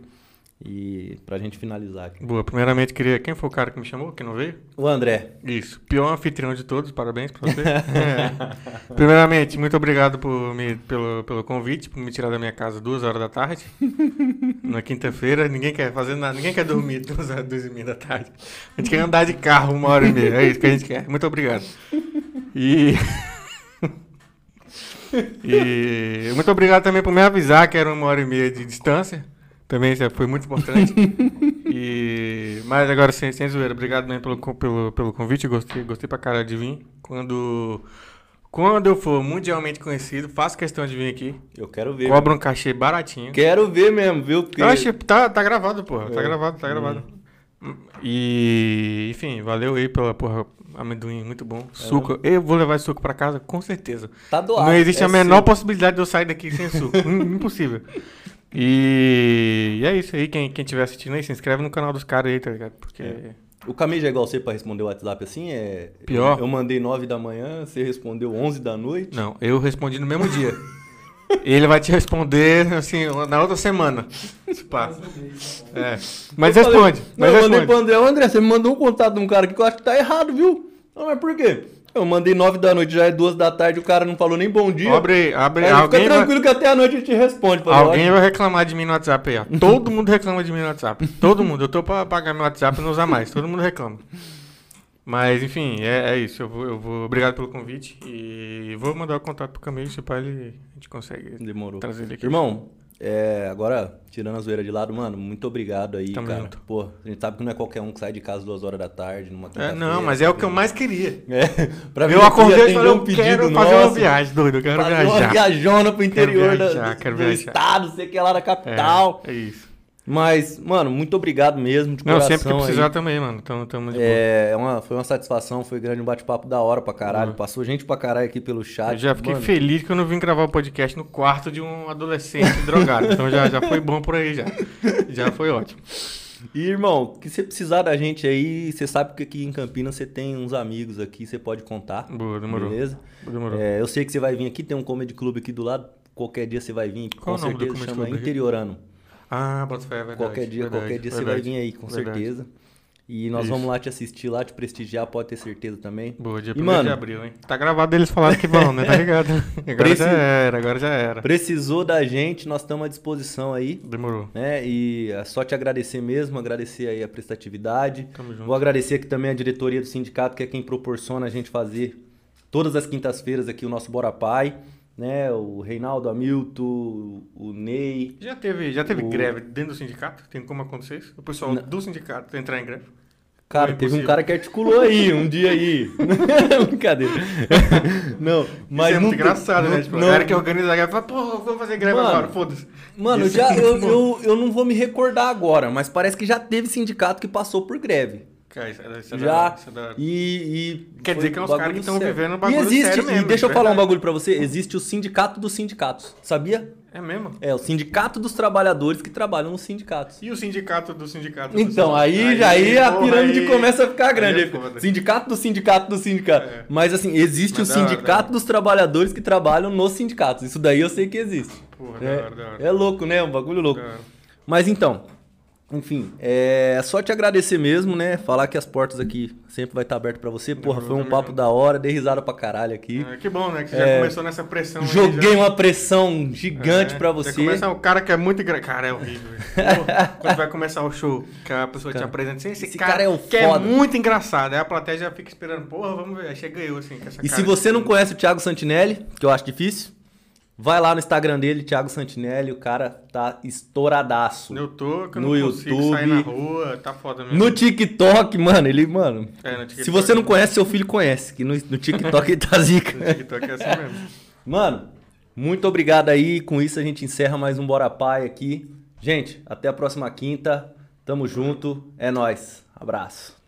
E pra gente finalizar aqui. Boa, primeiramente queria. Quem foi o cara que me chamou, que não veio? O André, Isso, pior anfitrião de todos, parabéns pra você. É. Primeiramente, muito obrigado por me, pelo, pelo convite, por me tirar da minha casa duas horas da tarde. Na quinta-feira, ninguém quer fazer nada, ninguém quer dormir [laughs] duas horas, duas e meia da tarde. A gente quer andar de carro uma hora e meia, é isso que a gente quer. Muito obrigado. E. [laughs] e muito obrigado também por me avisar que era uma hora e meia de distância. Também foi muito importante. [laughs] E, mas agora, sem, sem zoeira, obrigado também pelo, pelo, pelo convite. Gostei, gostei pra caralho de vir. Quando, quando eu for mundialmente conhecido, faço questão de vir aqui. eu quero ver. Cobra um cachê baratinho. Quero ver mesmo, viu? Porque... Eu acho que tá, tá gravado, porra. Tá É. gravado, tá gravado. E, enfim, valeu aí pela porra. Amendoim, muito bom. Suco. Eu vou levar suco pra casa, com certeza. Tá doado. Não existe é a menor seu. possibilidade de eu sair daqui sem suco. [laughs] Im- Impossível. E, e é isso aí. Quem, quem estiver assistindo aí, se inscreve no canal dos caras aí, tá ligado? Porque. É. O Camejo é igual você pra responder o WhatsApp assim? É... Pior. Eu mandei 9 da manhã, você respondeu 11 da noite. Não, eu respondi no mesmo dia. [laughs] Ele vai te responder, assim, na outra semana. Se pá. É. Mas Eu falei- responde. Não, Mas eu mandei pro responde. André. André, você me mandou um contato de um cara aqui que eu acho que tá errado, viu? Não, mas por quê? Eu mandei 9 da noite, já é 2 da tarde, o cara não falou nem bom dia. Abre, abre. Aí Alguém, fica vai, tranquilo que até a noite a gente responde. Alguém "Olha, vai reclamar de mim no WhatsApp aí, ó. Todo mundo reclama de mim no WhatsApp. Todo mundo. Eu tô pra pagar meu WhatsApp e não usar mais. Todo mundo reclama. Mas, enfim, é, é isso. Eu vou, eu vou. Obrigado pelo convite. E vou mandar o contato pro Camilo, se pá, ele, a gente consegue Demorou. trazer ele aqui. Irmão, é, agora, tirando a zoeira de lado, mano, muito obrigado aí, Tamo cara. junto. Pô, a gente sabe que não é qualquer um que sai de casa duas horas da tarde, numa É, não, mas é o que eu mais queria. [laughs] É, pra vir Eu acordei e falei, um eu pedido quero fazer uma nosso, viagem, doido. Eu quero fazer uma viajar. viajona pro interior da- viajar, do, quero do viajar. estado, sei que é lá da capital. É, é isso. Mas, mano, muito obrigado mesmo, de Não, coração sempre que aí. precisar também, mano. Tamo, tamo de boa. É, uma, foi uma satisfação, foi grande um bate-papo da hora pra caralho. Passou gente pra caralho aqui pelo chat. Uhum. Eu já fiquei Mano, feliz que eu não vim gravar o podcast no quarto de um adolescente [laughs] drogado. Então já, já foi bom por aí já. Já foi ótimo. E, irmão, que você precisar da gente aí, você sabe que aqui em Campinas você tem uns amigos aqui, você pode contar. Boa, demorou. Beleza? Demorou. É, eu sei que você vai vir aqui, tem um comedy club aqui do lado. Qualquer dia você vai vir, Qual com o nome do certeza chama club aqui? Ah, bota fé, é verdade. qualquer dia, verdade, qualquer dia você verdade, vai vir aí, com verdade. certeza. E nós Isso. vamos lá te assistir, lá te prestigiar, pode ter certeza também. Boa, dia E, 1 mano- de abril, hein? Tá gravado eles falaram que vão, né? Tá ligado? [laughs] Agora Preci- já era, agora já era. Precisou da gente, nós estamos à disposição aí. Demorou. né? E é só te agradecer mesmo, agradecer aí a prestatividade. Tamo junto. Vou agradecer aqui também a diretoria do sindicato, que é quem proporciona a gente fazer todas as quintas-feiras aqui o nosso Bora Pai, né? O Reinaldo Hamilton, o Ney. Já teve, já teve O- greve dentro do sindicato? Tem como acontecer isso? O pessoal Não. do sindicato entrar em greve? Cara, é teve um cara que articulou aí, um dia aí. [laughs] Brincadeira. [laughs] Não, mas isso é muito nunca- engraçado, né? não- Tipo, não- a que organiza a greve fala, pô, vamos fazer greve Mano, agora, foda-se. Mano, já, é eu, eu, eu não vou me recordar agora, mas parece que já teve sindicato que passou por greve. É, é da Já. é da. E, e Quer dizer que é uns bagulho caras que tão sério. vivendo um E bagulho existe, sério mesmo, E deixa eu falar um bagulho pra você. Existe o sindicato dos sindicatos, sabia? É mesmo? É, o sindicato dos trabalhadores que trabalham nos sindicatos. E o sindicato do sindicato? Então, aí, já aí a porra, pirâmide aí- começa a ficar grande. aí é sindicato do sindicato do sindicato. É. Mas assim, existe Mas o da sindicato da dos trabalhadores que trabalham nos sindicatos. Isso daí eu sei que existe. Porra, da É, hora, da hora. é louco, né? Um bagulho louco. Da. Mas então, enfim, é só te agradecer mesmo, né? Falar que as portas aqui sempre vai estar abertas pra você. Porra, foi um papo da hora, dei risada pra caralho aqui. Ah, que bom, né? Que você já É, começou nessa pressão. aí, Joguei já- uma pressão gigante É, pra já você. Começa o cara que é muito engraçado. Cara, é horrível. Pô, [laughs] quando vai começar o show, que a pessoa te Cara, apresenta assim, esse, esse cara, cara é o que é muito engraçado. Aí a plateia já fica esperando, porra, vamos ver. Aí chega eu, assim, com essa E se você não conhece o Thiago Santinelli, que eu acho difícil, vai lá no Instagram dele, Thiago Santinelli, o cara tá estouradaço. Eu tô, que eu No não YouTube. sair na rua, tá foda mesmo. No TikTok, mano, ele, mano. É, no TikTok. Se você não conhece, seu filho conhece, que no, no TikTok ele tá [laughs] zica. No TikTok é assim mesmo. Mano, muito obrigado aí. Com isso a gente encerra mais um Bora Pai aqui. Gente, até a próxima quinta. Tamo junto. É nóis. Abraço.